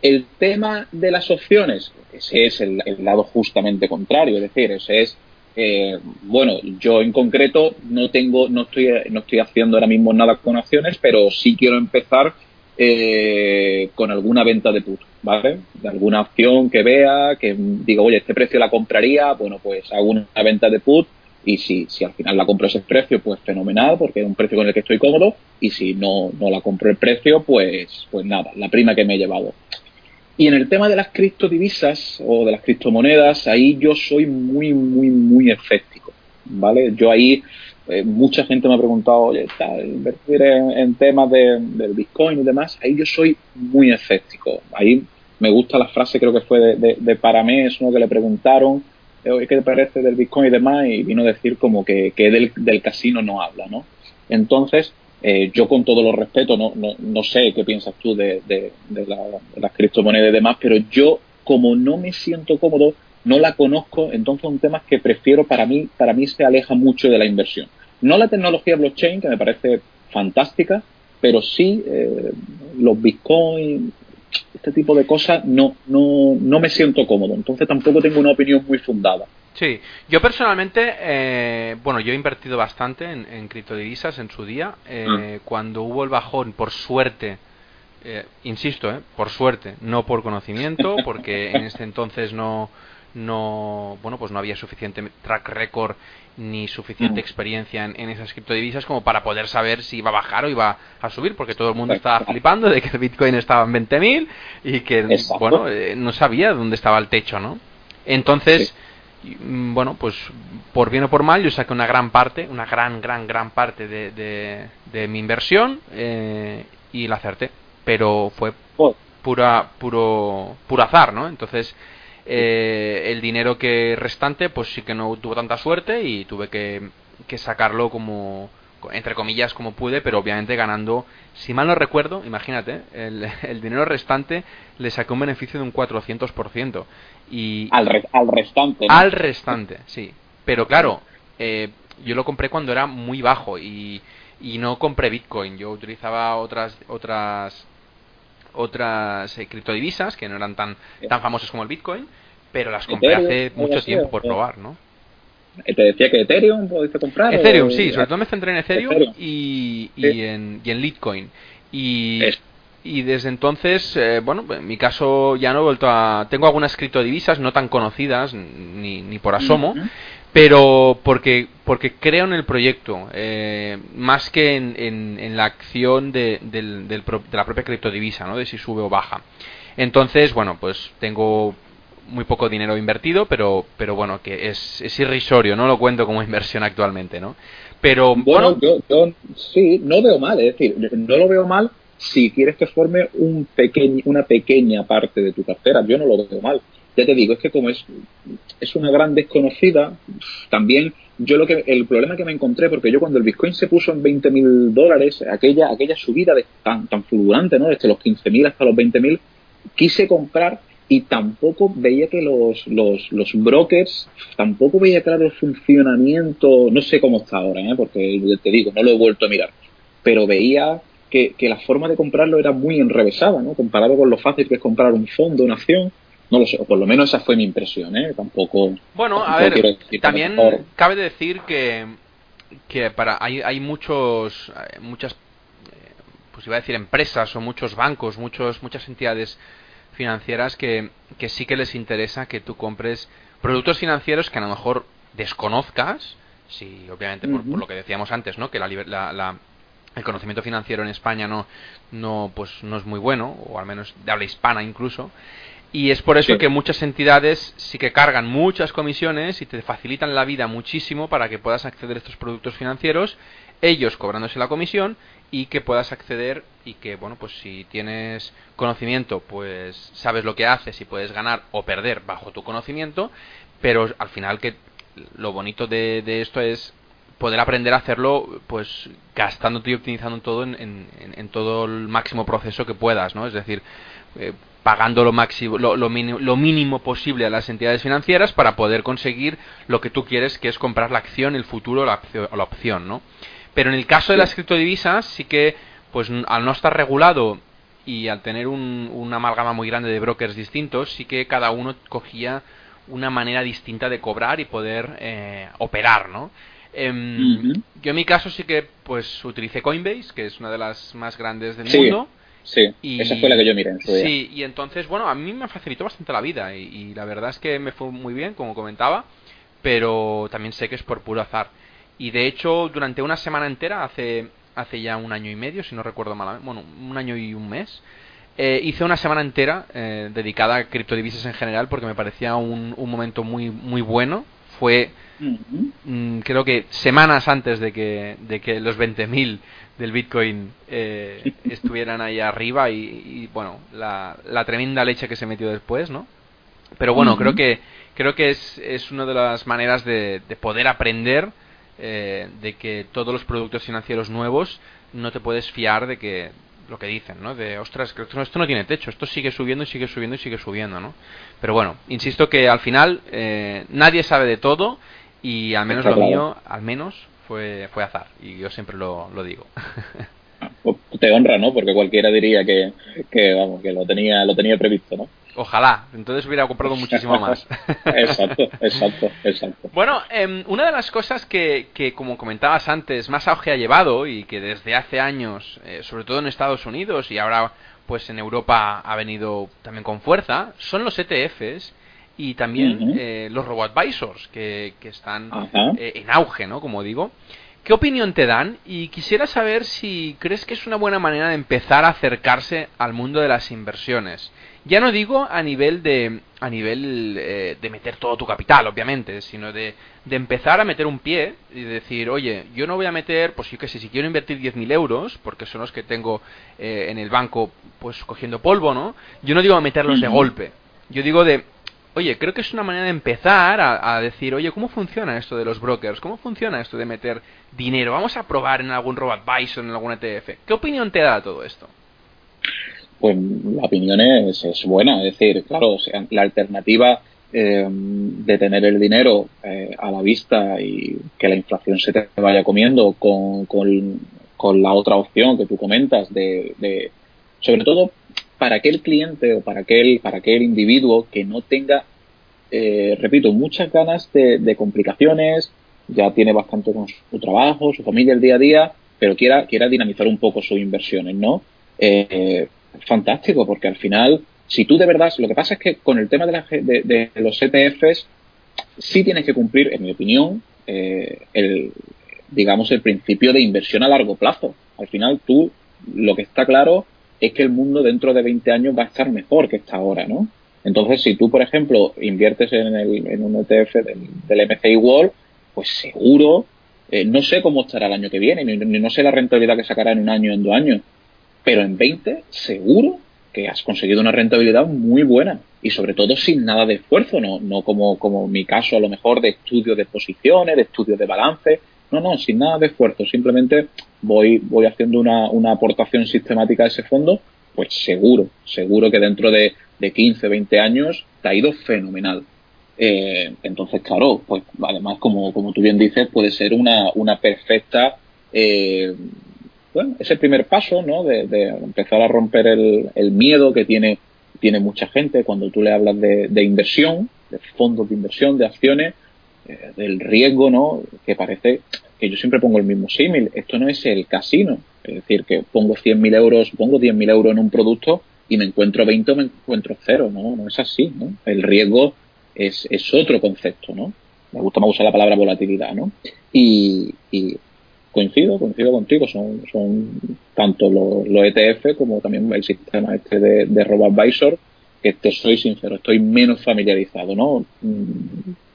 el tema de las opciones, ese es el, lado justamente contrario, es decir, ese es eh, bueno, yo en concreto no tengo, no estoy, no estoy haciendo ahora mismo nada con acciones, pero sí quiero empezar eh, con alguna venta de put, ¿vale? De alguna opción que vea, que diga, oye, este precio la compraría, bueno, pues hago una venta de put y si, si al final la compro ese precio, pues fenomenal, porque es un precio con el que estoy cómodo, y si no, no la compro el precio, pues, pues nada, la prima que me he llevado. Y en el tema de las criptodivisas o de las criptomonedas, ahí yo soy muy, muy, muy escéptico, ¿vale? Yo ahí, eh, mucha gente me ha preguntado, oye, tal, invertir en, temas de, del Bitcoin y demás, ahí yo soy muy escéptico. Ahí me gusta la frase, creo que fue de, de, de Paramés, uno que le preguntaron, ¿qué te parece del Bitcoin y demás? Y vino a decir como que, que del, del casino no habla, ¿no? Entonces, Eh, yo con todo los respeto, no, no, no sé qué piensas tú de, de, la, las criptomonedas y demás, pero yo como no me siento cómodo, no la conozco, entonces son temas que prefiero para mí, para mí se aleja mucho de la inversión. No la tecnología blockchain, que me parece fantástica, pero sí eh, los bitcoins, este tipo de cosas, no, no, no me siento cómodo. Entonces tampoco tengo una opinión muy fundada. Sí, yo personalmente, eh, bueno, yo he invertido bastante en, criptodivisas en su día. Eh, ah. Cuando hubo el bajón, por suerte, eh, insisto, eh, por suerte, no por conocimiento, porque en este entonces no, no, bueno, pues no había suficiente track record ni suficiente mm. experiencia en, esas criptodivisas como para poder saber si iba a bajar o iba a subir, porque todo el mundo estaba flipando de que el Bitcoin estaba en 20.000 y que, bueno, eh, no sabía dónde estaba el techo, ¿no? Entonces, mm, bueno, pues por bien o por mal, yo saqué una gran parte, una gran, gran, gran parte de, de, mi inversión eh, y la acerté, pero fue pura, puro, puro azar, ¿no? Entonces, eh, el dinero que restante, pues sí que no tuvo tanta suerte y tuve que, sacarlo como, entre comillas, como pude, pero obviamente ganando, si mal no recuerdo, imagínate, el, el dinero restante le saqué un beneficio de un 400%. Y, al, al restante. Al restante, sí. Pero claro, eh, yo lo compré cuando era muy bajo y, y no compré Bitcoin. Yo utilizaba otras otras otras eh, criptodivisas que no eran tan, tan famosas como el Bitcoin, pero las compré hace mucho tiempo por probar, ¿no? Eh, te decía que Ethereum pudiste comprar. Ethereum, sí, sobre todo me centré en Ethereum, Y, y, en, y en Litecoin. Y, y desde entonces, eh, bueno, en mi caso ya no he vuelto a. Tengo algunas criptodivisas no tan conocidas, ni, ni por asomo, pero porque porque creo en el proyecto eh, más que en, en, la acción de, del, de la propia criptodivisa no de si sube o baja. Entonces bueno pues tengo muy poco dinero invertido pero pero bueno que es, es irrisorio no lo cuento como inversión actualmente no pero bueno, Yo, yo sí no veo mal es decir no lo veo mal si quieres que forme un pequeño, una pequeña parte de tu cartera yo no lo veo mal ya te digo, es que como es, es una gran desconocida, también yo lo que, el problema que me encontré, porque yo cuando el Bitcoin se puso en 20 mil dólares, aquella, aquella subida tan, tan fulgurante, ¿no? Desde los 15 mil hasta los 20 mil, quise comprar y tampoco veía que los, los, los brokers, tampoco veía claro el funcionamiento, no sé cómo está ahora, ¿eh? porque te digo, no lo he vuelto a mirar, pero veía que, que la forma de comprarlo era muy enrevesada, ¿no? Comparado con lo fácil que es comprar un fondo, una acción, no lo sé, o por lo menos esa fue mi impresión, ¿eh? Tampoco. Bueno, a ver, también cabe decir que, que para hay, hay muchos, eh, muchas, eh, pues iba a decir empresas o muchos bancos, muchos, muchas entidades financieras que, que sí que les interesa que tú compres productos financieros que a lo mejor desconozcas, sí, obviamente por, lo que decíamos antes, ¿no? Que la, la, el conocimiento financiero en España no, no, pues no es muy bueno, o al menos de habla hispana incluso, y es por eso que muchas entidades sí que cargan muchas comisiones y te facilitan la vida muchísimo para que puedas acceder a estos productos financieros, ellos cobrándose la comisión y que puedas acceder y que, bueno, pues si tienes conocimiento, pues sabes lo que haces y puedes ganar o perder bajo tu conocimiento, pero al final que lo bonito de, esto es poder aprender a hacerlo pues gastándote y optimizando todo en, en, todo el máximo proceso que puedas, ¿no? Es decir, eh, pagando lo máximo lo, lo, mínimo, posible a las entidades financieras para poder conseguir lo que tú quieres que es comprar la acción el futuro la, la opción no pero en el caso de las criptodivisas sí que pues al no estar regulado y al tener un, una amalgama muy grande de brokers distintos sí que cada uno cogía una manera distinta de cobrar y poder eh, operar no em, yo en mi caso sí que pues utilicé Coinbase que es una de las más grandes del mundo Sí, esa fue la que yo miré en su Sí, y entonces, bueno, a mí me facilitó bastante la vida y, la verdad es que me fue muy bien, como comentaba, pero también sé que es por puro azar. Y de hecho, durante una semana entera, hace, hace ya un año y medio, si no recuerdo mal, bueno, un año y un mes, eh, hice una semana entera eh, dedicada a criptodivisas en general porque me parecía un, un momento muy, muy bueno. Fue, mm, creo que semanas antes de que, de que los 20.000 del Bitcoin eh, estuvieran ahí arriba y, bueno, la, la, tremenda leche que se metió después, ¿no? Pero bueno, creo que creo que es, es una de las maneras de, de poder aprender eh, de que todos los productos financieros nuevos no te puedes fiar de que lo que dicen, ¿no? De, ostras, esto no tiene techo, esto sigue subiendo y sigue subiendo y sigue subiendo, ¿no? Pero bueno, insisto que al final eh, nadie sabe de todo y al menos lo mío, al menos fue, fue azar y yo siempre lo, lo digo. Pues te honra, ¿no? Porque cualquiera diría que, que, vamos, que lo tenía, lo tenía previsto, ¿no? Ojalá, entonces hubiera comprado muchísimo más. exacto, exacto, exacto. Bueno, em, una de las cosas que, que, como comentabas antes, más auge ha llevado y que desde hace años, eh, sobre todo en Estados Unidos y ahora pues en Europa ha venido también con fuerza, son los ETFs y también eh, los robo-advisors que, que están eh, en auge, ¿no? Como digo. ¿Qué opinión te dan? Y quisiera saber si crees que es una buena manera de empezar a acercarse al mundo de las inversiones. Ya no digo a nivel de a nivel eh, de meter todo tu capital, obviamente, sino de, de, empezar a meter un pie y decir, oye, yo no voy a meter, pues yo qué sé, si quiero invertir 10.000 euros, porque son los que tengo eh, en el banco, pues cogiendo polvo, ¿no? Yo no digo a meterlos de golpe. Yo digo de, oye, creo que es una manera de empezar a, a, decir, oye, ¿cómo funciona esto de los brokers? ¿Cómo funciona esto de meter dinero? Vamos a probar en algún robo-advisor, en algún ETF. ¿Qué opinión te da todo esto? Pues la opinión es, buena, es decir, claro, la alternativa eh, de tener el dinero eh, a la vista y que la inflación se te vaya comiendo con, la otra opción que tú comentas de, sobre todo para aquel cliente o para aquel, para aquel individuo que no tenga, eh, repito, muchas ganas de, de, complicaciones, ya tiene bastante con su trabajo, su familia el día a día, pero quiera, quiera dinamizar un poco sus inversiones, ¿no? Eh, fantástico, porque al final, si tú de verdad, lo que pasa es que con el tema de, la, de, de los ETFs, sí tienes que cumplir, en mi opinión, eh, el, digamos, el principio de inversión a largo plazo. Al final, tú, lo que está claro es que el mundo dentro de 20 años va a estar mejor que está ahora, ¿no? Entonces, si tú, por ejemplo, inviertes en, el, en un ETF del, del MCI World, pues seguro, eh, no sé cómo estará el año que viene, ni, no sé la rentabilidad que sacará en un año en dos años, pero en 20 seguro que has conseguido una rentabilidad muy buena y sobre todo sin nada de esfuerzo, no, no como, como mi caso a lo mejor de estudio de posiciones, de estudio de balance, no, no, sin nada de esfuerzo, simplemente voy, voy haciendo una, una aportación sistemática a ese fondo, pues seguro, seguro que dentro de, de 15, 20 años te ha ido fenomenal. Eh, entonces, claro, pues además, como, como tú bien dices, puede ser una, una perfecta eh, bueno, ese primer paso, ¿no? De, empezar a romper el, el, miedo que tiene, tiene mucha gente cuando tú le hablas de, de inversión, de fondos de inversión, de acciones, eh, del riesgo, ¿no? Que parece que yo siempre pongo el mismo símil. Esto no es el casino. Es decir, que pongo 100.000 euros, pongo 10.000 euros en un producto y me encuentro 20 o me encuentro cero. No, no es así, ¿no? El riesgo es, es otro concepto, ¿no? Me gusta más usar la palabra volatilidad, ¿no? Y, coincido, coincido contigo, son, son tanto los, ETF como también el sistema este de, de RoboAdvisor, que te soy sincero, estoy menos familiarizado, ¿no?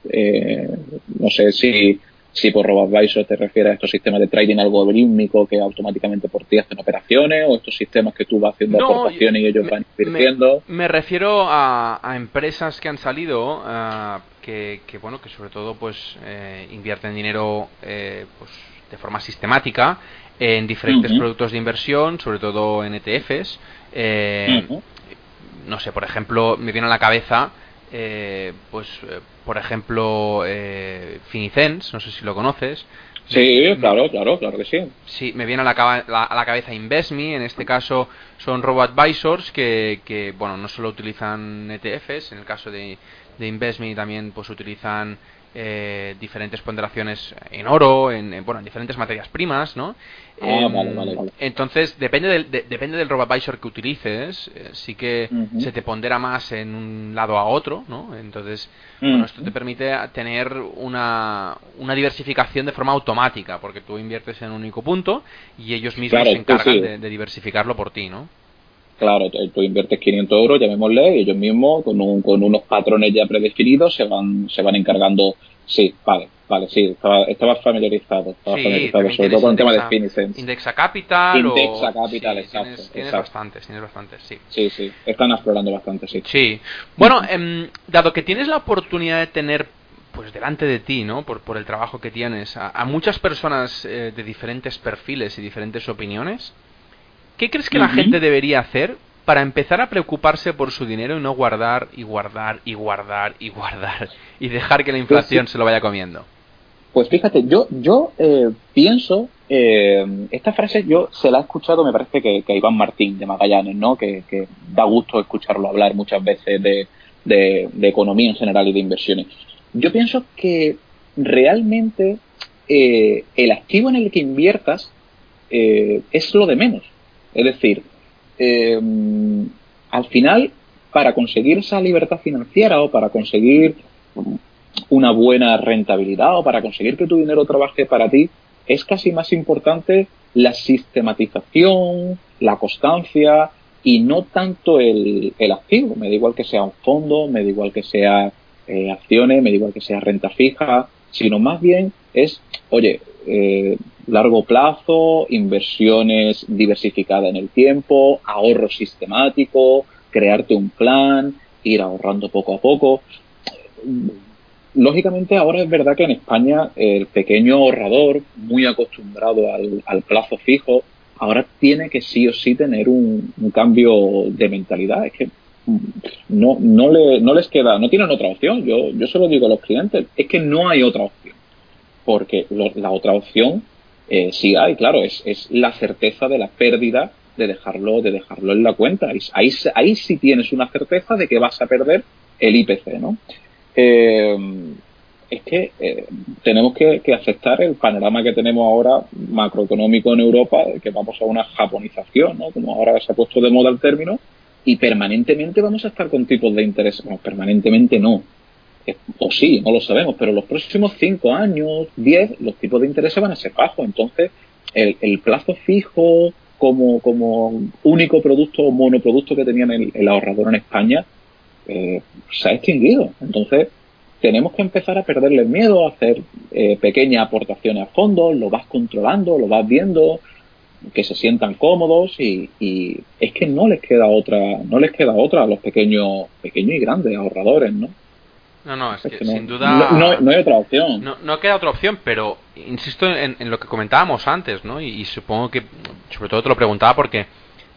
Eh, no sé si, si por RoboAdvisor te refieres a estos sistemas de trading algorítmico que automáticamente por ti hacen operaciones o estos sistemas que tú vas haciendo no, aportaciones y ellos me, van invirtiendo. Me, me refiero a, a, empresas que han salido uh, que, que, bueno, que sobre todo pues eh, invierten dinero eh, pues de forma sistemática en diferentes uh -huh. productos de inversión, sobre todo en ETFs. Eh, uh -huh. No sé, por ejemplo, me viene a la cabeza, eh, pues, eh, por ejemplo, eh, Finicens, no sé si lo conoces. Sí, claro, claro, claro que sí. Sí, me viene a la, la, a la cabeza InvestMe, en este caso son robo-advisors que, que, bueno, no solo utilizan ETFs, en el caso de, de InvestMe también pues utilizan eh, diferentes ponderaciones en oro, en, en, bueno, en diferentes materias primas, ¿no? Ah, eh, vale, vale, vale. Entonces, depende del, de, depende del RoboAdvisor que utilices, eh, sí que uh -huh. se te pondera más en un lado a otro, ¿no? Entonces, uh -huh. bueno, esto te permite tener una, una diversificación de forma automática, porque tú inviertes en un único punto y ellos mismos claro, se encargan sí. de, de diversificarlo por ti, ¿no? Claro, tú inviertes 500 euros, llamémosle, y ellos mismos, con, un, con unos patrones ya predefinidos, se van, se van encargando. Sí, vale, vale, sí, estaba, estaba familiarizado. Estaba sí, familiarizado, sobre todo con el tema de Finicens. Indexa Capital. Indexa o, Capital, sí, exacto. Tienes, tienes exacto. bastantes, tienes bastantes, sí. Sí, sí, están explorando bastante, sí. Sí. Bueno, eh, dado que tienes la oportunidad de tener pues delante de ti, ¿no? Por, por el trabajo que tienes, a, muchas personas eh, de diferentes perfiles y diferentes opiniones, ¿qué crees que la gente debería hacer para empezar a preocuparse por su dinero y no guardar y guardar y guardar y guardar y dejar que la pues inflación se lo vaya comiendo? Pues fíjate, yo, yo eh, pienso, eh, esta frase yo se la he escuchado, me parece que, que a Iván Martín de Magallanes, ¿no? Que, que, da gusto escucharlo hablar muchas veces de, de, economía en general y de inversiones. Yo pienso que realmente eh, el activo en el que inviertas es lo de menos. Es decir, al final, para conseguir esa libertad financiera o para conseguir una buena rentabilidad o para conseguir que tu dinero trabaje para ti, es casi más importante la sistematización, la constancia y no tanto el, el activo. Me da igual que sea un fondo, me da igual que sea eh, acciones, me da igual que sea renta fija, sino más bien es, oye, eh, largo plazo, inversiones diversificadas en el tiempo, ahorro sistemático, crearte un plan, ir ahorrando poco a poco Lógicamente ahora es verdad que en España el pequeño ahorrador, muy acostumbrado al, plazo fijo, ahora tiene que sí o sí tener un, cambio de mentalidad. Es que mm, no, no, le, no les queda, no tienen otra opción. Yo, yo se lo digo a los clientes, es que no hay otra opción. Porque la otra opción eh, sí hay, claro, es, es la certeza de la pérdida de dejarlo, de dejarlo en la cuenta. Ahí, ahí sí tienes una certeza de que vas a perder el IPC, ¿no? eh, es que eh, tenemos que, aceptar el panorama que tenemos ahora macroeconómico en Europa, que vamos a una japonización, ¿no? Como ahora se ha puesto de moda el término, y permanentemente vamos a estar con tipos de interés. Bueno, permanentemente no. O sí, no lo sabemos, pero los próximos cinco años, diez, los tipos de interés van a ser bajos. Entonces, el, plazo fijo como, único producto o monoproducto que tenían el ahorrador en España eh, se ha extinguido. Entonces, tenemos que empezar a perderle miedo, a hacer eh, pequeñas aportaciones a fondos, lo vas controlando, lo vas viendo, que se sientan cómodos y, es que no les queda otra, no les queda otra a los pequeños, pequeños y grandes ahorradores, ¿no? No, no, es, que, sin duda. No, hay otra opción. No, no queda otra opción, pero insisto en, lo que comentábamos antes, ¿no? Y, supongo que, sobre todo te lo preguntaba porque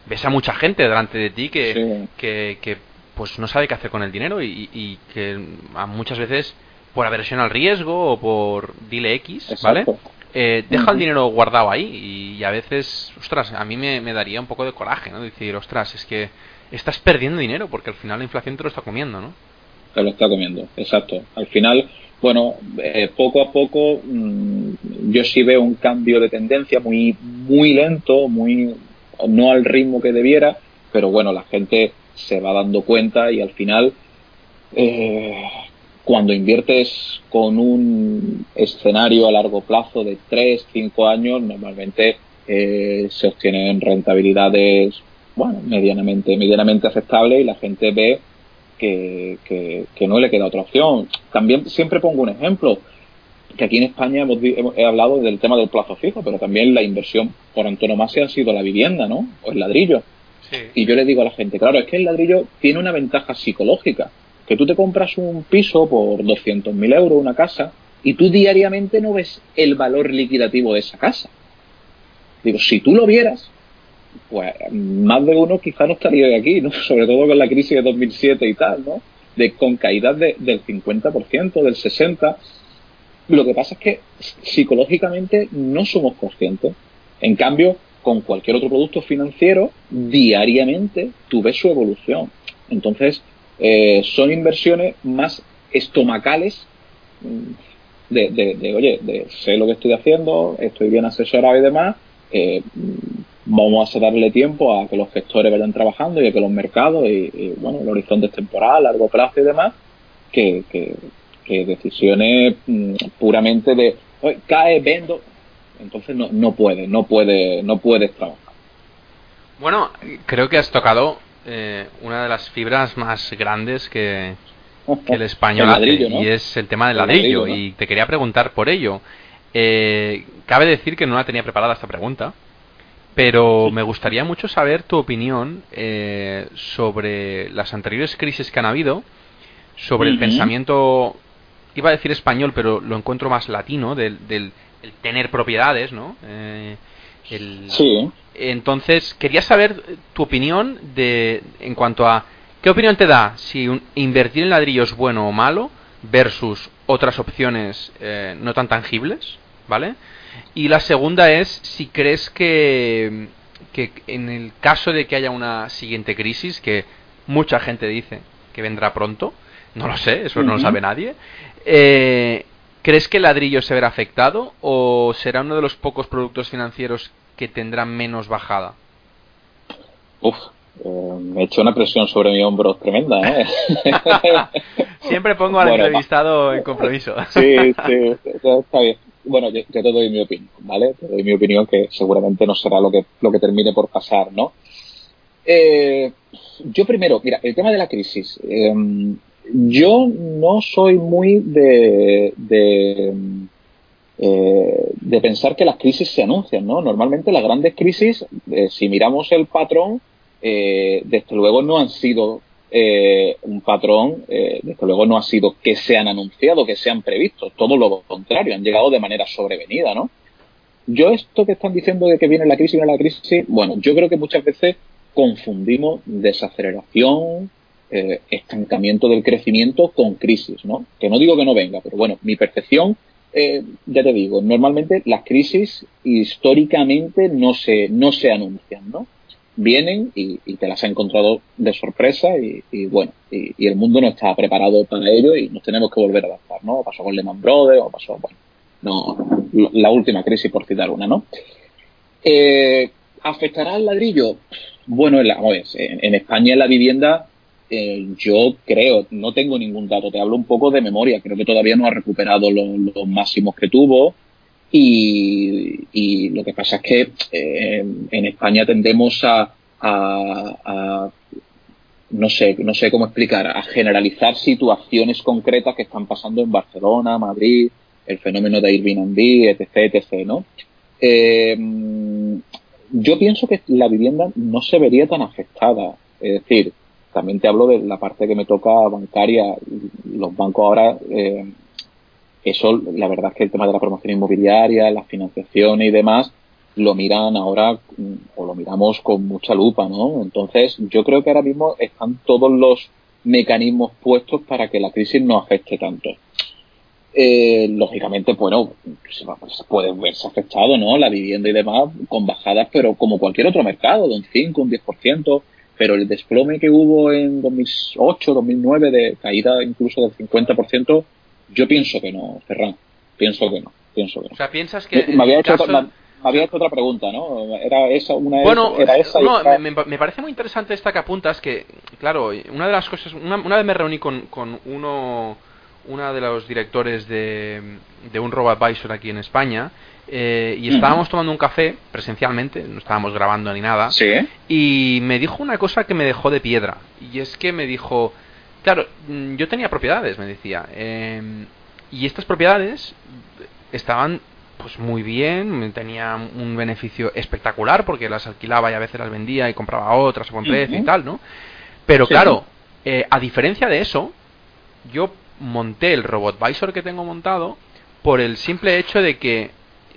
ves a mucha gente delante de ti que, que pues no sabe qué hacer con el dinero y, que muchas veces por aversión al riesgo o por dile X, ¿vale? Eh, deja el dinero guardado ahí y a veces, ostras, a mí me, daría un poco de coraje, ¿no? Decir, ostras, es que estás perdiendo dinero porque al final la inflación te lo está comiendo, ¿no? Te lo está comiendo, exacto. Al final, bueno, eh, poco a poco mm, yo sí veo un cambio de tendencia muy, muy lento, muy no al ritmo que debiera, pero bueno, la gente se va dando cuenta y al final eh, cuando inviertes con un escenario a largo plazo de 3, 5 años, normalmente eh, se obtienen rentabilidades bueno, medianamente, medianamente aceptables y la gente ve que, que, no le queda otra opción. También siempre pongo un ejemplo, que aquí en España hemos, he hablado del tema del plazo fijo, pero también la inversión por antonomasia ha sido la vivienda, ¿no? O el ladrillo. Y yo le digo a la gente, claro, es que el ladrillo tiene una ventaja psicológica, que tú te compras un piso por 200.000 euros, una casa, y tú diariamente no ves el valor liquidativo de esa casa. Digo, si tú lo vieras, pues más de uno quizá no estaría de aquí, ¿no? Sobre todo con la crisis de 2007 y tal, ¿no? De, con caídas de, del 50%, del 60%. Lo que pasa es que psicológicamente no somos conscientes. En cambio, con cualquier otro producto financiero, diariamente tú ves su evolución. Entonces, eh, son inversiones más estomacales mm, de, de, oye, de sé lo que estoy haciendo, estoy bien asesorado y demás, eh, vamos a darle tiempo a que los gestores vayan trabajando y a que los mercados y, bueno, el horizonte temporal, largo plazo y demás, que, que, decisiones mm, puramente de, cae, vendo, entonces no, no puede, no puede, no puedes trabajar. Bueno, creo que has tocado eh, una de las fibras más grandes que, el español hace, y es el tema del ladrillo, y te quería preguntar por ello. Eh, cabe decir que no la tenía preparada esta pregunta, pero me gustaría mucho saber tu opinión eh, sobre las anteriores crisis que han habido, sobre el pensamiento iba a decir español, pero lo encuentro más latino, del, del tener propiedades, ¿no? Eh, sí. Entonces, quería saber tu opinión de en cuanto a qué opinión te da si invertir en ladrillo es bueno o malo versus otras opciones eh, no tan tangibles, ¿vale? Y la segunda es si crees que, que en el caso de que haya una siguiente crisis, que mucha gente dice que vendrá pronto, no lo sé, eso no lo sabe nadie, eh, ¿crees que el ladrillo se verá afectado o será uno de los pocos productos financieros que tendrán menos bajada? Uf, eh, me he hecho una presión sobre mi hombro tremenda, ¿eh? Siempre pongo al entrevistado en compromiso. sí, sí, está bien. Bueno, yo, te doy mi opinión, ¿vale? Te doy mi opinión que seguramente no será lo que, lo que termine por pasar, ¿no? Eh, yo primero, mira, el tema de la crisis. Em, yo no soy muy de, de, eh, de, pensar que las crisis se anuncian, ¿no? Normalmente las grandes crisis, eh, si miramos el patrón, eh, desde luego no han sido eh, un patrón, eh, desde luego no ha sido que se han anunciado, que se han previsto, todo lo contrario, han llegado de manera sobrevenida, ¿no? Yo esto que están diciendo de que viene la crisis, viene la crisis, bueno, yo creo que muchas veces confundimos desaceleración, eh, estancamiento del crecimiento con crisis, ¿no? Que no digo que no venga, pero bueno, mi percepción, ya te digo, normalmente las crisis históricamente no se, no se anuncian, ¿no? Vienen y, te las ha encontrado de sorpresa y, bueno, y, el mundo no está preparado para ello y nos tenemos que volver a adaptar, ¿no? Pasó con Lehman Brothers o pasó, bueno, no, la última crisis por citar una, ¿no? Eh, ¿Afectará al ladrillo? Bueno, en, la, en, en España la vivienda eh, yo creo, no tengo ningún dato, te hablo un poco de memoria, creo que todavía no ha recuperado los, máximos que tuvo y, lo que pasa es que eh, en España tendemos a, no sé, no sé cómo explicar, a generalizar situaciones concretas que están pasando en Barcelona, Madrid, el fenómeno de Airbnb, etc, etc, ¿no? Eh, yo pienso que la vivienda no se vería tan afectada. Es decir, también te hablo de la parte que me toca bancaria. Los bancos ahora, eh, eso, la verdad es que el tema de la promoción inmobiliaria, las financiaciones y demás, lo miran ahora o lo miramos con mucha lupa, ¿no? Entonces, yo creo que ahora mismo están todos los mecanismos puestos para que la crisis no afecte tanto. Eh, lógicamente, bueno, se puede verse afectado, ¿no? La vivienda y demás con bajadas, pero como cualquier otro mercado, de un 5, un 10%, pero el desplome que hubo en 2008, 2009 de caída incluso del 50%, yo pienso que no, Ferran, pienso que no, pienso que no. O sea, piensas que me, había hecho otra, había hecho otra pregunta, ¿no? Era esa una bueno, era esa no, me, me, parece muy interesante esta que apuntas que claro, una de las cosas una, una vez me reuní con, con uno una de los directores de, de un robo advisor aquí en España eh, y estábamos tomando un café presencialmente, no estábamos grabando ni nada, y me dijo una cosa que me dejó de piedra, y es que me dijo, claro, mm, yo tenía propiedades, me decía, em, y estas propiedades estaban pues muy bien, tenía un beneficio espectacular porque las alquilaba y a veces las vendía y compraba otras a buen precio y tal, ¿no? Pero claro, eh, a diferencia de eso, yo monté el RobotVisor que tengo montado por el simple hecho de que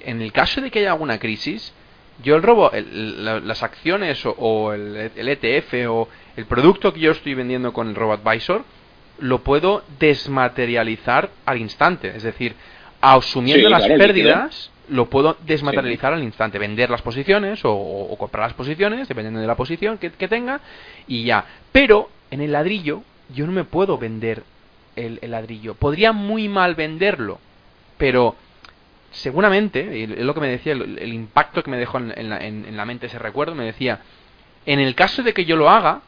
en el caso de que haya alguna crisis, yo el robo, las acciones o, el, ETF e o el producto que yo estoy vendiendo con el RobotVisor, lo puedo desmaterializar al instante. Es decir, asumiendo las pérdidas, lo puedo desmaterializar al instante. Vender las posiciones o, comprar las posiciones, dependiendo de la posición que, tenga, y ya. Pero en el ladrillo, yo no me puedo vender el, el ladrillo. Podría muy mal venderlo, pero seguramente, es lo que me decía, el, impacto que me dejó en, la, mente ese recuerdo, me decía, en el caso de que yo lo haga,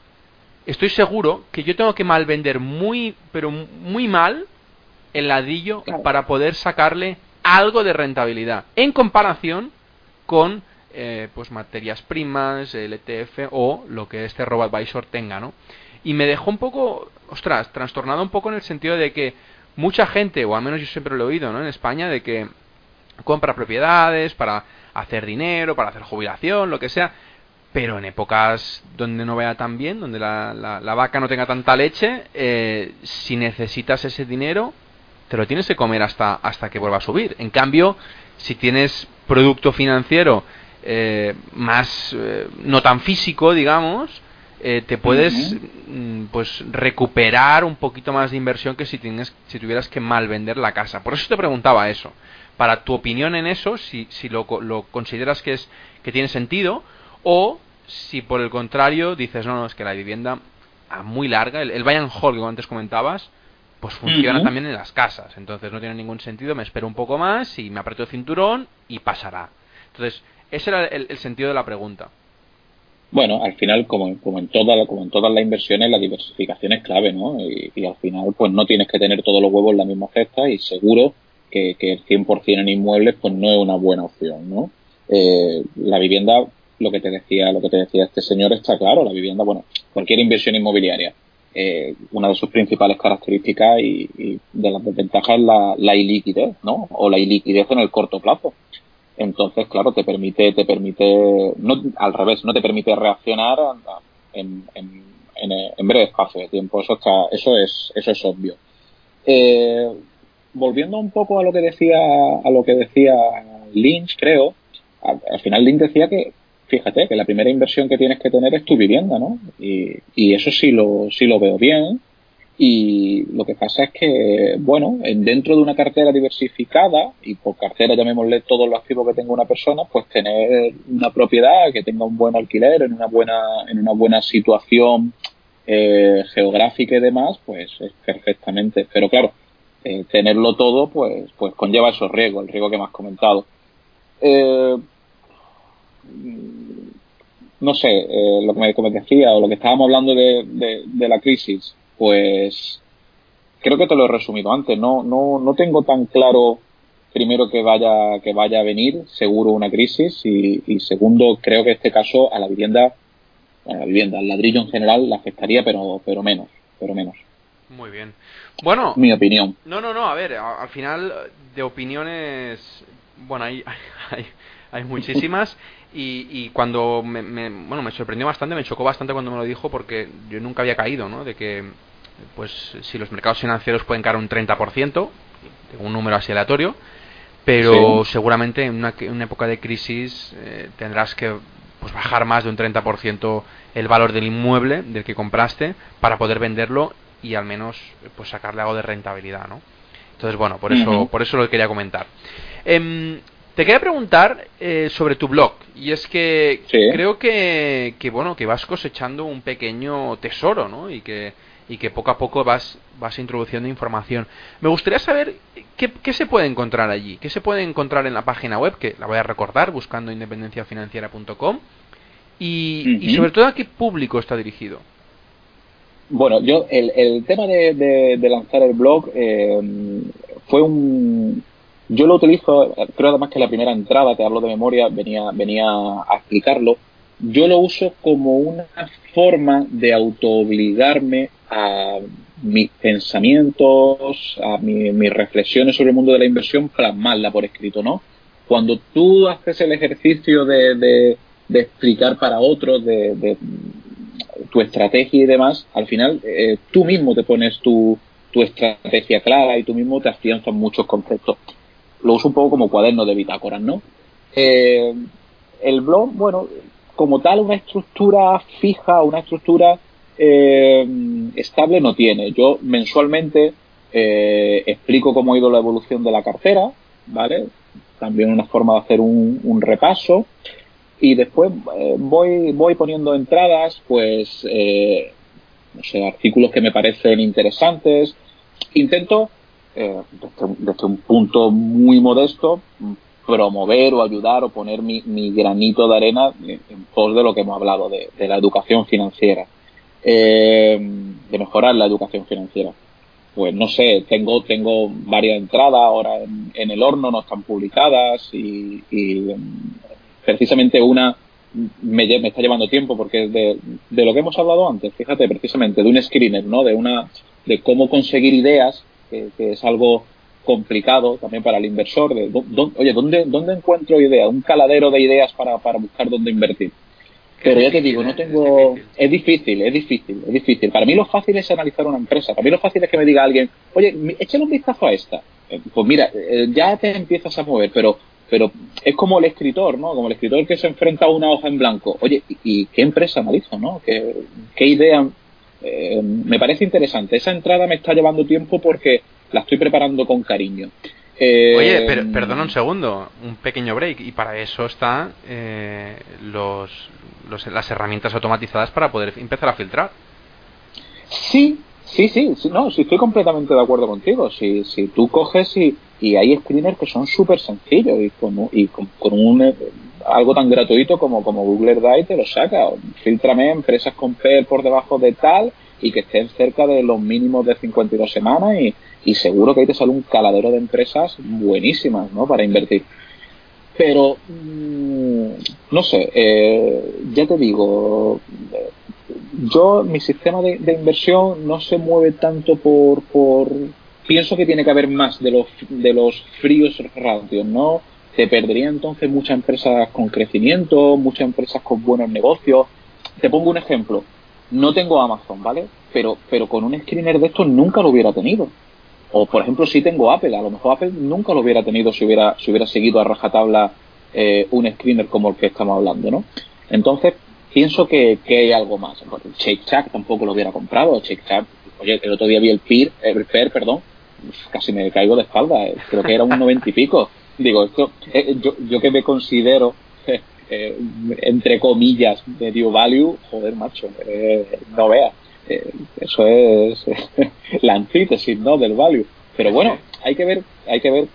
estoy seguro que yo tengo que mal vender muy, pero muy mal el ladrillo para poder sacarle algo de rentabilidad en comparación con eh, pues materias primas, el ETF o lo que este RoboAdvisor tenga, ¿no? Y me dejó un poco, ostras, trastornado un poco en el sentido de que mucha gente, o al menos yo siempre lo he oído, ¿no? En España, de que compra propiedades para hacer dinero, para hacer jubilación, lo que sea, pero en épocas donde no vea tan bien, donde la, la, vaca no tenga tanta leche, eh, si necesitas ese dinero, te lo tienes que comer hasta, hasta que vuelva a subir. En cambio, si tienes producto financiero eh, más eh, no tan físico, digamos, eh, te puedes mm, pues recuperar un poquito más de inversión que si tienes si tuvieras que mal vender la casa. Por eso te preguntaba eso. Para tu opinión en eso, si, si lo, lo consideras que es que tiene sentido o si por el contrario dices no, no es que la vivienda a muy larga, el, el and hold que antes comentabas, pues funciona también en las casas. Entonces no tiene ningún sentido, me espero un poco más y me aprieto el cinturón y pasará. Entonces, ese era el, sentido de la pregunta. Bueno, al final, como, como, en toda, como en todas las inversiones, la diversificación es clave, ¿no? Y, al final, pues no tienes que tener todos los huevos en la misma cesta y seguro que, que el 100% en inmuebles, pues no es una buena opción, ¿no? Eh, la vivienda, lo que te decía, lo que te decía este señor está claro, la vivienda, bueno, cualquier inversión inmobiliaria, eh, una de sus principales características y, de las desventajas es la, la, iliquidez, ¿no? O la iliquidez en el corto plazo. Entonces, claro, te permite, te permite, no, al revés, no te permite reaccionar en, en, en, breve espacio de tiempo. Eso está, eso es, eso es obvio. Eh, volviendo un poco a lo que decía, a lo que decía Lynch, creo, al final Lynch decía que fíjate que la primera inversión que tienes que tener es tu vivienda, ¿no? Y, y eso sí lo, sí lo veo bien. Y lo que pasa es que, bueno, dentro de una cartera diversificada, y por cartera llamémosle todos los activos que tenga una persona, pues tener una propiedad que tenga un buen alquiler en una buena, en una buena situación eh, geográfica y demás, pues es perfectamente. Pero claro, eh, tenerlo todo, pues, pues conlleva esos riesgos, el riesgo que me has comentado. Eh, no sé, eh, lo que me, como decía, o lo que estábamos hablando de, de, la crisis, pues creo que te lo he resumido antes. No, no, no tengo tan claro, primero, que vaya, que vaya a venir, seguro, una crisis, y, segundo, creo que este caso a la vivienda, a la vivienda, al ladrillo en general, la afectaría, pero, pero menos, pero menos. Muy bien. Bueno. Mi opinión. No, no, no, a ver, al final, de opiniones, bueno, hay, hay, hay muchísimas. Y, y cuando me, bueno, me sorprendió bastante, me chocó bastante cuando me lo dijo porque yo nunca había caído, ¿no? De que, pues, si los mercados financieros pueden caer un 30%, un número así aleatorio, pero seguramente en una, una, época de crisis eh, tendrás que pues, bajar más de un 30% el valor del inmueble del que compraste para poder venderlo y al menos pues sacarle algo de rentabilidad, ¿no? Entonces, bueno, por eso, por eso lo quería comentar. Eh, te quería preguntar eh, sobre tu blog y es que creo que, que, bueno que vas cosechando un pequeño tesoro, ¿no? Y que y que poco a poco vas vas introduciendo información. Me gustaría saber qué, qué se puede encontrar allí, qué se puede encontrar en la página web que la voy a recordar buscando independenciafinanciera.com y, y sobre todo a qué público está dirigido. Bueno, yo el, el tema de, de, lanzar el blog eh, fue un, yo lo utilizo, creo además que la primera entrada, te hablo de memoria, venía, venía a explicarlo. Yo lo uso como una forma de autoobligarme a mis pensamientos, a mis reflexiones sobre el mundo de la inversión, plasmarla por escrito, ¿no? Cuando tú haces el ejercicio de, de, explicar para otros, de, tu estrategia y demás, al final eh, tú mismo te pones tu, tu estrategia clara y tú mismo te afianzas muchos conceptos lo uso un poco como cuaderno de bitácoras, ¿no? Eh, el blog, bueno, como tal, una estructura fija, una estructura eh, estable no tiene. Yo mensualmente explico cómo ha ido la evolución de la cartera, ¿vale? También una forma de hacer un, repaso. Y después voy, voy poniendo entradas, pues, no sé, artículos que me parecen interesantes. Intento eh, desde, un punto muy modesto, promover o ayudar o poner mi, granito de arena en pos de lo que hemos hablado, de, la educación financiera, eh, de mejorar la educación financiera. Pues no sé, tengo, tengo varias entradas ahora en, el horno, no están publicadas y, em, precisamente una me, está llevando tiempo porque de, de, lo que hemos hablado antes, fíjate, precisamente de un screener, ¿no? De una, de cómo conseguir ideas que, es algo complicado también para el inversor. De, oye, ¿dónde, ¿dónde encuentro ideas? Un caladero de ideas para, para buscar dónde invertir. Pero ya te digo, no tengo. Es difícil. es difícil, es difícil, Para mí lo fácil es analizar una empresa. Para mí lo fácil es que me diga alguien, oye, échale un vistazo a esta. Eh, pues mira, eh, ya te empiezas a mover, pero pero es como el escritor, ¿no? Como el escritor que se enfrenta a una hoja en blanco. Oye, ¿y, qué empresa analizo, no? ¿Qué, qué idea? Eh, me parece interesante. Esa entrada me está llevando tiempo porque la estoy preparando con cariño. Oye, pero, perdona un segundo, un pequeño break. Y para eso están los, las herramientas automatizadas para poder empezar a filtrar. Sí, sí, sí, no, sí estoy completamente de acuerdo contigo. Si, si tú coges y, y hay screeners que son súper sencillos y con, y con, un eh, algo tan gratuito como, Google Drive te lo saca. Filtrame empresas con P por debajo de tal y que estén cerca de los mínimos de 52 semanas y, seguro que ahí te sale un caladero de empresas buenísimas ¿no? para invertir. Pero, mm, no sé, eh, ya te digo, yo, mi sistema de, inversión no se mueve tanto por, por, pienso que tiene que haber más de los, de los fríos ratios, ¿no? Te perdería entonces muchas empresas con crecimiento, muchas empresas con buenos negocios. Te pongo un ejemplo. No tengo Amazon, ¿vale? Pero, pero con un screener de estos nunca lo hubiera tenido. O, por ejemplo, si tengo Apple, a lo mejor Apple nunca lo hubiera tenido si hubiera, si hubiera seguido a rajatabla eh, un screener como el que estamos hablando, ¿no? Entonces, pienso que, que hay algo más. Shake Shack tampoco lo hubiera comprado. Shake Shack, oye, el otro día vi el PIR, el PER, perdón, casi me caigo de espalda. Eh, creo que era un noventa y pico. Digo, esto, eh, yo, yo que me considero, eh, entre comillas, medio value, joder, macho, no veas. Eso es la antítesis no del value pero bueno hay que ver hay que ver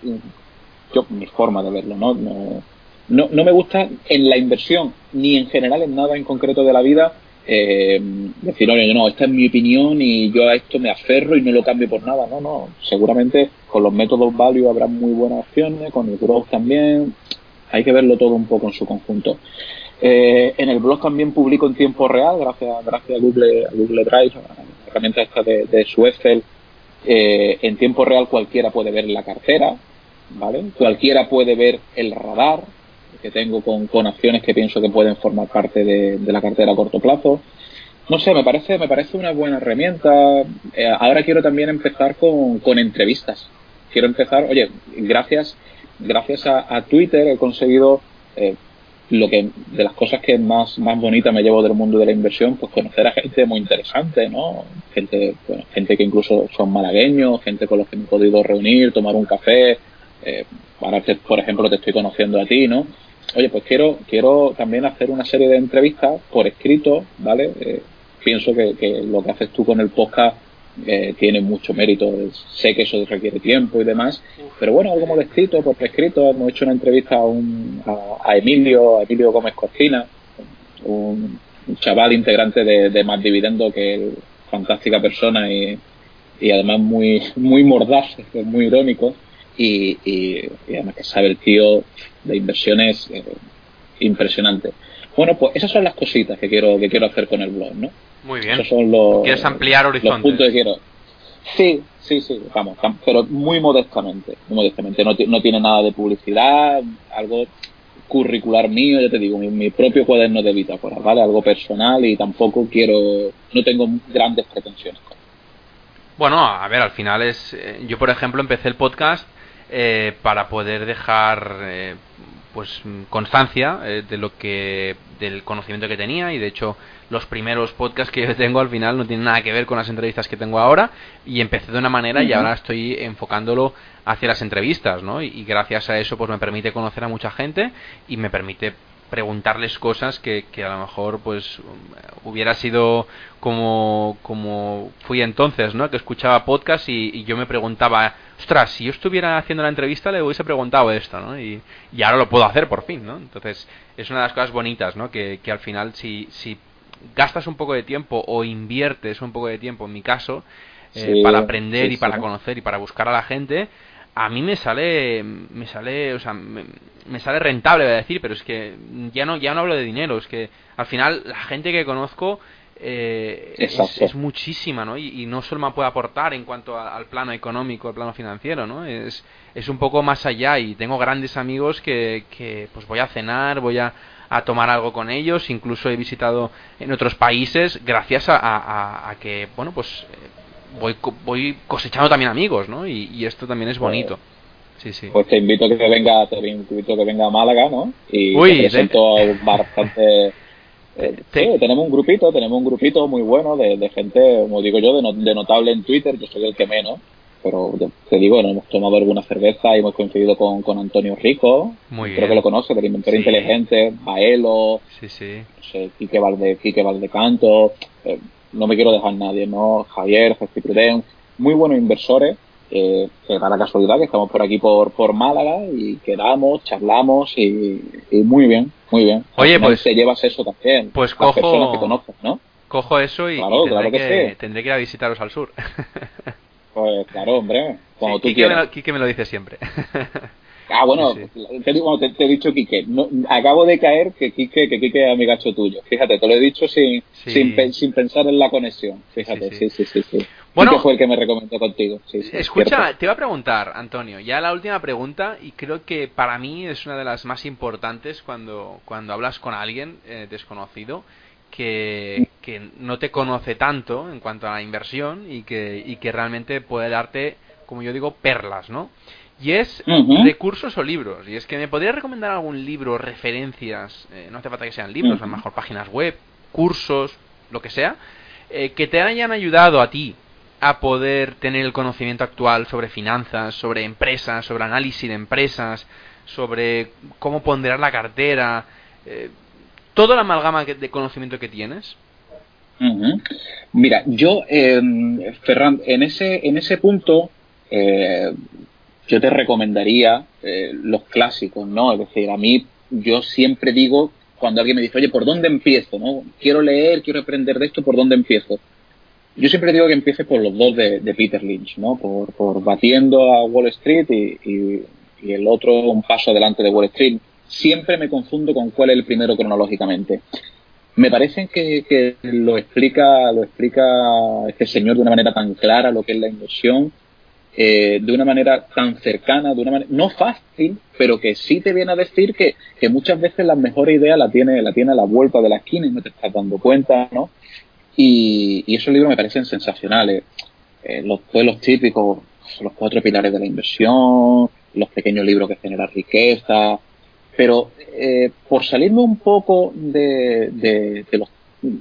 yo mi forma de verlo no no no, no me gusta en la inversión ni en general en nada en concreto de la vida eh, decir oye no esta es mi opinión y yo a esto me aferro y no lo cambio por nada no no seguramente con los métodos value habrá muy buenas opciones con el growth también hay que verlo todo un poco en su conjunto eh, en el blog también publico en tiempo real, gracias, gracias a Google, a Google Drive, a herramienta esta de, de su Excel. Eh, en tiempo real cualquiera puede ver la cartera, ¿vale? Cualquiera puede ver el radar que tengo con, con acciones que pienso que pueden formar parte de, la cartera a corto plazo. No sé, me parece, me parece una buena herramienta. Eh, ahora quiero también empezar con, con entrevistas. Quiero empezar, oye, gracias, gracias a, Twitter he conseguido eh, lo que de las cosas que más más bonita me llevo del mundo de la inversión pues conocer a gente muy interesante no gente bueno, gente que incluso son malagueños gente con los que me he podido reunir tomar un café eh, ahora por ejemplo te estoy conociendo a ti no oye pues quiero quiero también hacer una serie de entrevistas por escrito vale eh, pienso que, lo que haces tú con el podcast eh, tiene mucho mérito. Sé que eso requiere tiempo y demás, pero bueno, algo modestito, por escrito. Hemos hecho una entrevista a, un, a, Emilio, a Emilio Gómez Cortina, un, chaval integrante de, de Más Dividendo que es fantástica persona y, y además muy, muy mordaz, muy irónico. Y, y, además que sabe el tío de inversiones eh, impresionante. Bueno, pues esas son las cositas que quiero que quiero hacer con el blog, ¿no? Muy bien. ¿Quieres ampliar horizontes? Los puntos que quiero. Sí, sí, sí, vamos, pero muy modestamente, muy modestamente. No, no tiene nada de publicidad, algo curricular mío, ya te digo, mi, propio cuaderno de bitácora, ¿vale? Algo personal y tampoco quiero, no tengo grandes pretensiones. Bueno, a ver, al final es, eh, yo por ejemplo empecé el podcast eh, para poder dejar eh, pues constancia eh, de lo que del conocimiento que tenía. Y de hecho los primeros podcasts que yo tengo al final no tienen nada que ver con las entrevistas que tengo ahora. Y empecé de una manera y ahora estoy enfocándolo hacia las entrevistas no y, gracias a eso pues me permite conocer a mucha gente y me permite preguntarles cosas que, que, a lo mejor pues hubiera sido como, como fui entonces, ¿no? Que escuchaba podcast y, y, yo me preguntaba, ostras, si yo estuviera haciendo la entrevista le hubiese preguntado esto, ¿no? Y, y ahora lo puedo hacer por fin, ¿no? Entonces es una de las cosas bonitas, ¿no? Que, que al final si, si gastas un poco de tiempo o inviertes un poco de tiempo, en mi caso, eh, para aprender y para conocer y para buscar a la gente, a mí me sale me sale o sea me, sale rentable voy a decir pero es que ya no ya no hablo de dinero es que al final la gente que conozco eh, es, muchísima, ¿no? Y, no solo me puede aportar en cuanto al plano económico, al plano financiero, ¿no? Es, es un poco más allá y tengo grandes amigos que, que pues voy a cenar, voy a, a tomar algo con ellos, incluso he visitado en otros países gracias a, a, que, bueno, pues voy, voy cosechando también amigos, ¿no? Y, esto también es bonito. Sí, sí. Pues te invito a que venga, te invito a que venga a Málaga, ¿no? Y Uy, te presento bastante eh, tenemos un grupito, tenemos un grupito muy bueno de, gente, como digo yo, de, notable en Twitter, yo soy el que menos, pero te digo, nos hemos tomado alguna cerveza y hemos coincidido con, con Antonio Rico, creo que lo conoce, del inventor inteligente, Baelo, sí, sí. No sé, Quique, Valde, Quique Valdecanto, eh, no me quiero dejar nadie, ¿no? Javier, Jesse Prudence, muy buenos inversores, eh, que da la casualidad que estamos por aquí por, por Málaga y quedamos, charlamos y, muy bien, muy bien. Oye, pues te llevas eso también. Pues cojo, personas que ¿no? Cojo eso y, tendré, que, tendré que ir a visitaros al sur. pues claro, hombre, cuando tú Quique Me lo, Quique me lo dice siempre. Ah, bueno, Te, he dicho Quique. No, acabo de caer que Quique, que Quique es amigacho tuyo. Fíjate, te lo he dicho sin, sin, sin, pensar en la conexión. Fíjate, sí, sí, sí. sí, Bueno, fue el que me recomendó contigo. escucha, te iba a preguntar, Antonio, ya la última pregunta, y creo que para mí es una de las más importantes cuando, cuando hablas con alguien eh, desconocido. Que, que, no te conoce tanto en cuanto a la inversión y que, y que realmente puede darte, como yo digo, perlas, ¿no? Y es recursos o libros. Y es que me podría recomendar algún libro, referencias, eh, no hace falta que sean libros, a lo mejor páginas web, cursos, lo que sea, eh, que te hayan ayudado a ti a poder tener el conocimiento actual sobre finanzas, sobre empresas, sobre análisis de empresas, sobre cómo ponderar la cartera, eh, toda la amalgama de conocimiento que tienes. Mira, yo, Ferran, en ese, en ese punto, yo te recomendaría eh, los clásicos, ¿no? Es decir, a mí yo siempre digo, cuando alguien me dice, oye, ¿por dónde empiezo? ¿no? Quiero leer, quiero aprender de esto, ¿por dónde empiezo? Yo siempre digo que empiece por los dos de, Peter Lynch, ¿no? Por, por, Batiendo a Wall Street y, el otro un paso adelante de Wall Street. Siempre me confundo con cuál es el primero cronológicamente. Me parece que, que lo explica, lo explica este señor de una manera tan clara lo que es la inversión eh, de una manera tan cercana, de una manera no fácil, pero que sí te viene a decir que, que muchas veces la mejor idea la tiene, la tiene a la vuelta de la esquina y no te estás dando cuenta, ¿no? Y, y esos libros me parecen sensacionales. Eh, los pueblos típicos, los cuatro pilares de la inversión, los pequeños libros que generan riqueza, pero eh, por salirme un poco de, de, de, los,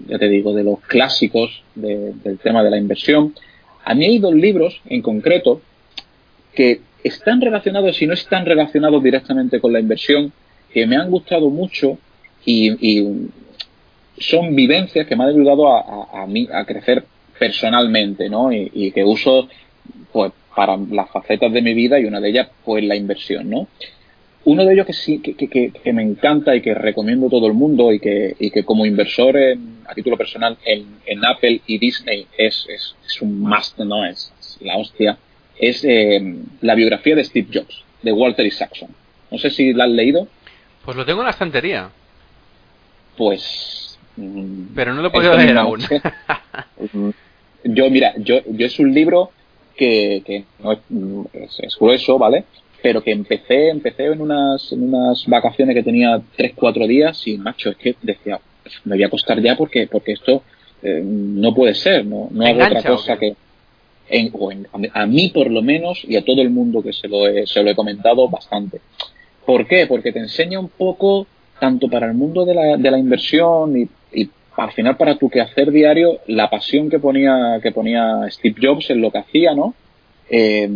ya te digo, de los clásicos del tema de la inversión, a mí hay dos libros en concreto que están relacionados y no están relacionados directamente con la inversión, que me han gustado mucho y, son vivencias que me han ayudado a, crecer personalmente, ¿no? Y, que uso pues para las facetas de mi vida y una de ellas pues la inversión, ¿no? Uno de ellos que sí, que, que, me encanta y que recomiendo a todo el mundo y que, y que como inversor a título personal en, en, Apple y Disney es, es, es un must, ¿no? Es, la hostia. Es eh, la biografía de Steve Jobs, de Walter Isaacson. No sé si la has leído. Pues lo tengo en la estantería. Pues... Mm, Pero no lo he podido leer aún. yo, mira, yo, yo es un libro que, que no es, es, grueso, ¿vale? Pero que empecé, empecé en unas, en unas vacaciones que tenía tres, cuatro días y macho, es que decía, me voy a acostar ya porque, porque esto eh, no puede ser, no, no hago otra cosa que, en, a, mí por lo menos y a todo el mundo que se lo he, se lo he comentado bastante. ¿Por qué? Porque te enseña un poco, tanto para el mundo de la, de la inversión y, y al final para tu quehacer diario, la pasión que ponía, que ponía Steve Jobs en lo que hacía, ¿no? Eh,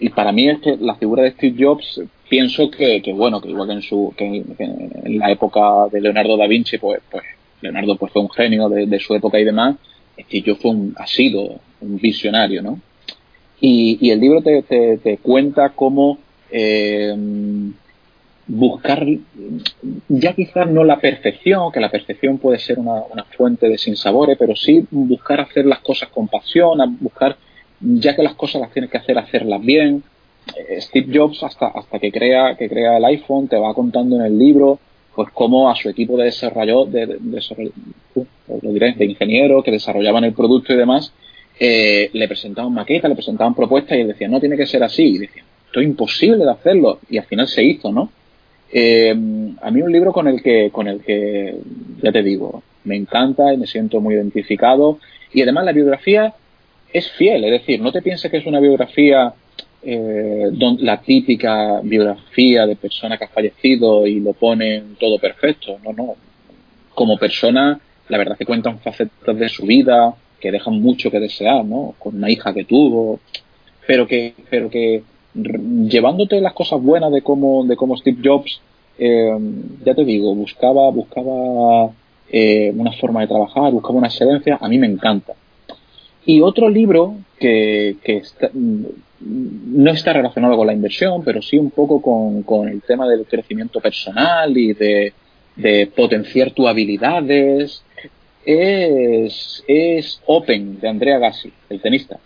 y para mí es que la figura de Steve Jobs pienso que, que bueno que igual que en su que, en la época de Leonardo da Vinci pues pues Leonardo pues fue un genio de, su época y demás Steve Jobs fue un, ha sido un visionario no y, y el libro te, te, te cuenta cómo eh, buscar ya quizás no la perfección que la perfección puede ser una, una fuente de sinsabores pero sí buscar hacer las cosas con pasión buscar ya que las cosas las tienes que hacer, hacerlas bien. Eh, Steve Jobs, hasta, hasta que crea, que crea el iPhone, te va contando en el libro pues cómo a su equipo de desarrollo, de, de, uh, de ingenieros que desarrollaban el producto y demás, eh, le presentaban maquetas, le presentaban propuestas y él decía, no tiene que ser así. Y decía, esto es imposible de hacerlo. Y al final se hizo, ¿no? Eh, a mí un libro con el que, con el que, ya te digo, me encanta y me siento muy identificado. Y además la biografía es fiel, es decir, no te pienses que es una biografía eh, la típica biografía de persona que ha fallecido y lo ponen todo perfecto. No, no. Como persona, la verdad que cuentan facetas de su vida que dejan mucho que desear, ¿no? Con una hija que tuvo, pero que, pero que llevándote las cosas buenas de cómo, de cómo Steve Jobs, eh, ya te digo, buscaba, buscaba eh, una forma de trabajar, buscaba una excelencia, a mí me encanta. Y otro libro que, está, no está relacionado con la inversión, pero sí un poco con, el tema del crecimiento personal y de, potenciar tus habilidades. Es, es Open de Andrea Gassi, el tenista.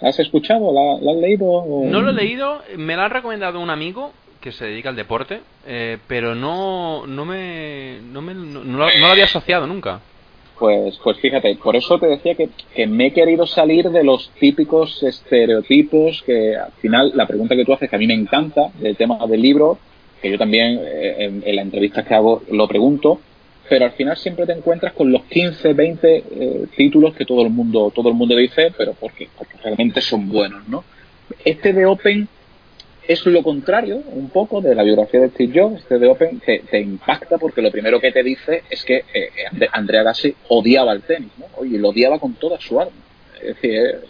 ¿Has escuchado? ¿La, has leído? No lo he leído, me lo ha recomendado un amigo que se dedica al deporte, eh, pero no, no, me, no, me, no lo había asociado nunca. Pues, pues fíjate, por eso te decía que, me he querido salir de los típicos estereotipos que al final la pregunta que tú haces, que a mí me encanta, del tema del libro, que yo también eh, en, en las entrevistas que hago lo pregunto, pero al final siempre te encuentras con los 15, 20 eh, títulos que todo el mundo todo el mundo dice, pero porque, porque realmente son buenos, ¿no? Este de Open es lo contrario un poco de la biografía de Steve Jobs. Este de Open te, impacta porque lo primero que te dice es que eh, Andrea Gassi odiaba el tenis, ¿no? Oye, lo odiaba con toda su alma. Es decir,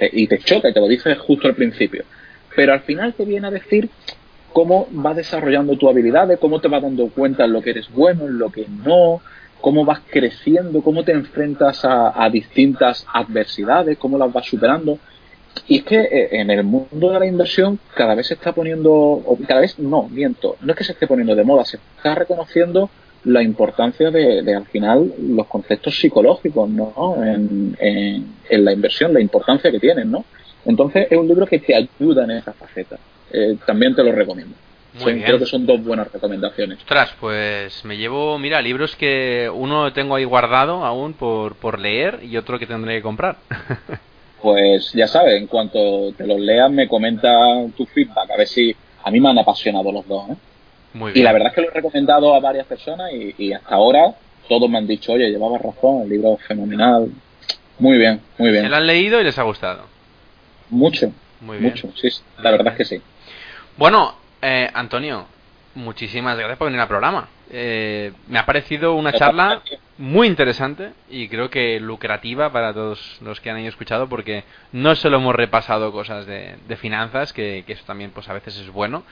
eh, y te choca y te lo dice justo al principio. Pero al final te viene a decir cómo vas desarrollando tu habilidad, cómo te vas dando cuenta en lo que eres bueno, en lo que no, cómo vas creciendo, cómo te enfrentas a distintas adversidades, cómo las vas superando. Y es que eh, en el mundo de la inversión cada vez se está poniendo, o cada vez no, miento, no es que se esté poniendo de moda, se está reconociendo la importancia de, al final los conceptos psicológicos ¿no? En, en, la inversión, la importancia que tienen. ¿no? Entonces es un libro que te ayuda en esa faceta. Eh, también te lo recomiendo. Creo que son dos buenas recomendaciones. Ostras, pues me llevo, mira, libros que uno tengo ahí guardado aún por, por leer y otro que tendré que comprar. pues ya sabes, en cuanto te los leas me comenta tu feedback, a ver si a mí me han apasionado los dos. ¿eh? Muy bien. Y la verdad es que lo he recomendado a varias personas y, hasta ahora todos me han dicho, oye, llevabas razón, el libro es fenomenal. Muy bien, muy bien. ¿Se lo han leído y les ha gustado? Mucho, muy bien. mucho, sí, la verdad es que sí. Bueno, eh, Antonio, muchísimas gracias por venir al programa. Eh, me ha parecido una charla muy interesante y creo que lucrativa para todos los que han escuchado porque no solo hemos repasado cosas de, finanzas, que, eso también pues a veces es bueno,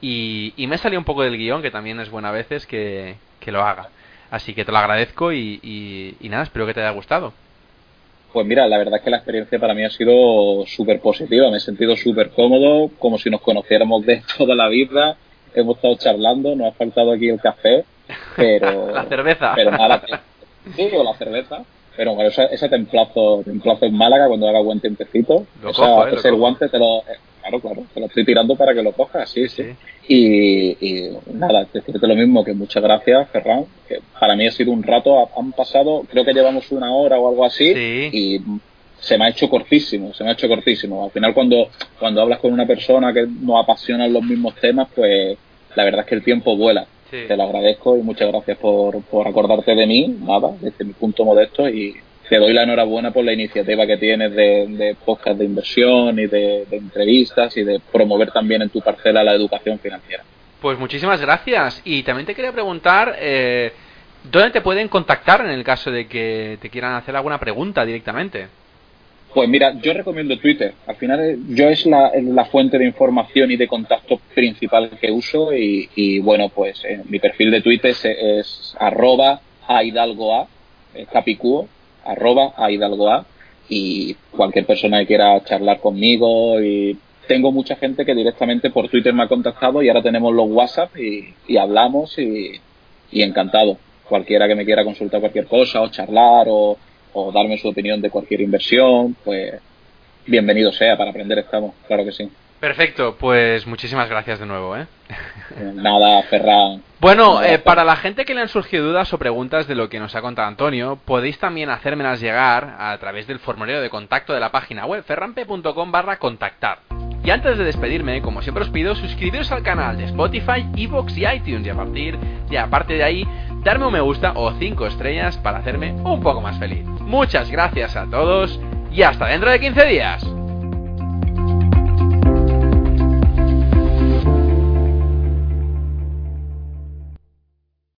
y, me salido un poco del guion, que también es bueno a veces que, lo haga. Así que te lo agradezco y, y nada, espero que te haya gustado. Pues mira, la verdad es que la experiencia para mí ha sido súper positiva, me he sentido súper cómodo, como si nos conociéramos de toda la vida hemos estado charlando, nos ha faltado aquí el café, pero... la cerveza. Pero nada, sí, o la cerveza. Pero bueno, ese, ese templazo, templazo en Málaga cuando haga buen tiempecito. Lo ¿eh? ese guante te lo, eh, claro, claro, te lo estoy tirando para que lo cojas, sí, sí. Y, y, nada, decirte lo mismo que muchas gracias, Ferran, que para mí ha sido un rato, han pasado, creo que llevamos una hora o algo así, y se me ha hecho cortísimo, se me ha hecho cortísimo. Al final cuando, cuando hablas con una persona que nos apasiona los mismos temas, pues la verdad es que el tiempo vuela. Te lo agradezco y muchas gracias por, por acordarte de mí, nada, desde mi punto modesto y te doy la enhorabuena por la iniciativa que tienes de, de podcast de inversión y de, entrevistas y de promover también en tu parcela la educación financiera. Pues muchísimas gracias. Y también te quería preguntar, eh, ¿dónde te pueden contactar en el caso de que te quieran hacer alguna pregunta directamente? Pues mira, yo recomiendo Twitter. Al final eh, yo es la, fuente de información y de contacto principal que uso y, bueno, pues eh, mi perfil de Twitter es, es arroba a hidalgoa, eh, capicúo, arroba a hidalgoa y cualquier persona que quiera charlar conmigo y tengo mucha gente que directamente por Twitter me ha contactado y ahora tenemos los WhatsApp y, y hablamos y, y encantado. Cualquiera que me quiera consultar cualquier cosa o charlar o o darme su opinión de cualquier inversión, pues bienvenido sea, para aprender estamos, claro que sí. Perfecto, pues muchísimas gracias de nuevo, ¿eh? Nada, Ferran. Bueno, eh, para la gente que le han surgido dudas o preguntas de lo que nos ha contado Antonio, podéis también hacérmelas llegar a través del formulario de contacto de la página web ferrampe.com barra contactar. Y antes de despedirme, como siempre os pido, suscribiros al canal de Spotify, Evox y iTunes y a partir de aparte de ahí, darme un me gusta o 5 estrellas para hacerme un poco más feliz. Muchas gracias a todos y hasta dentro de 15 días.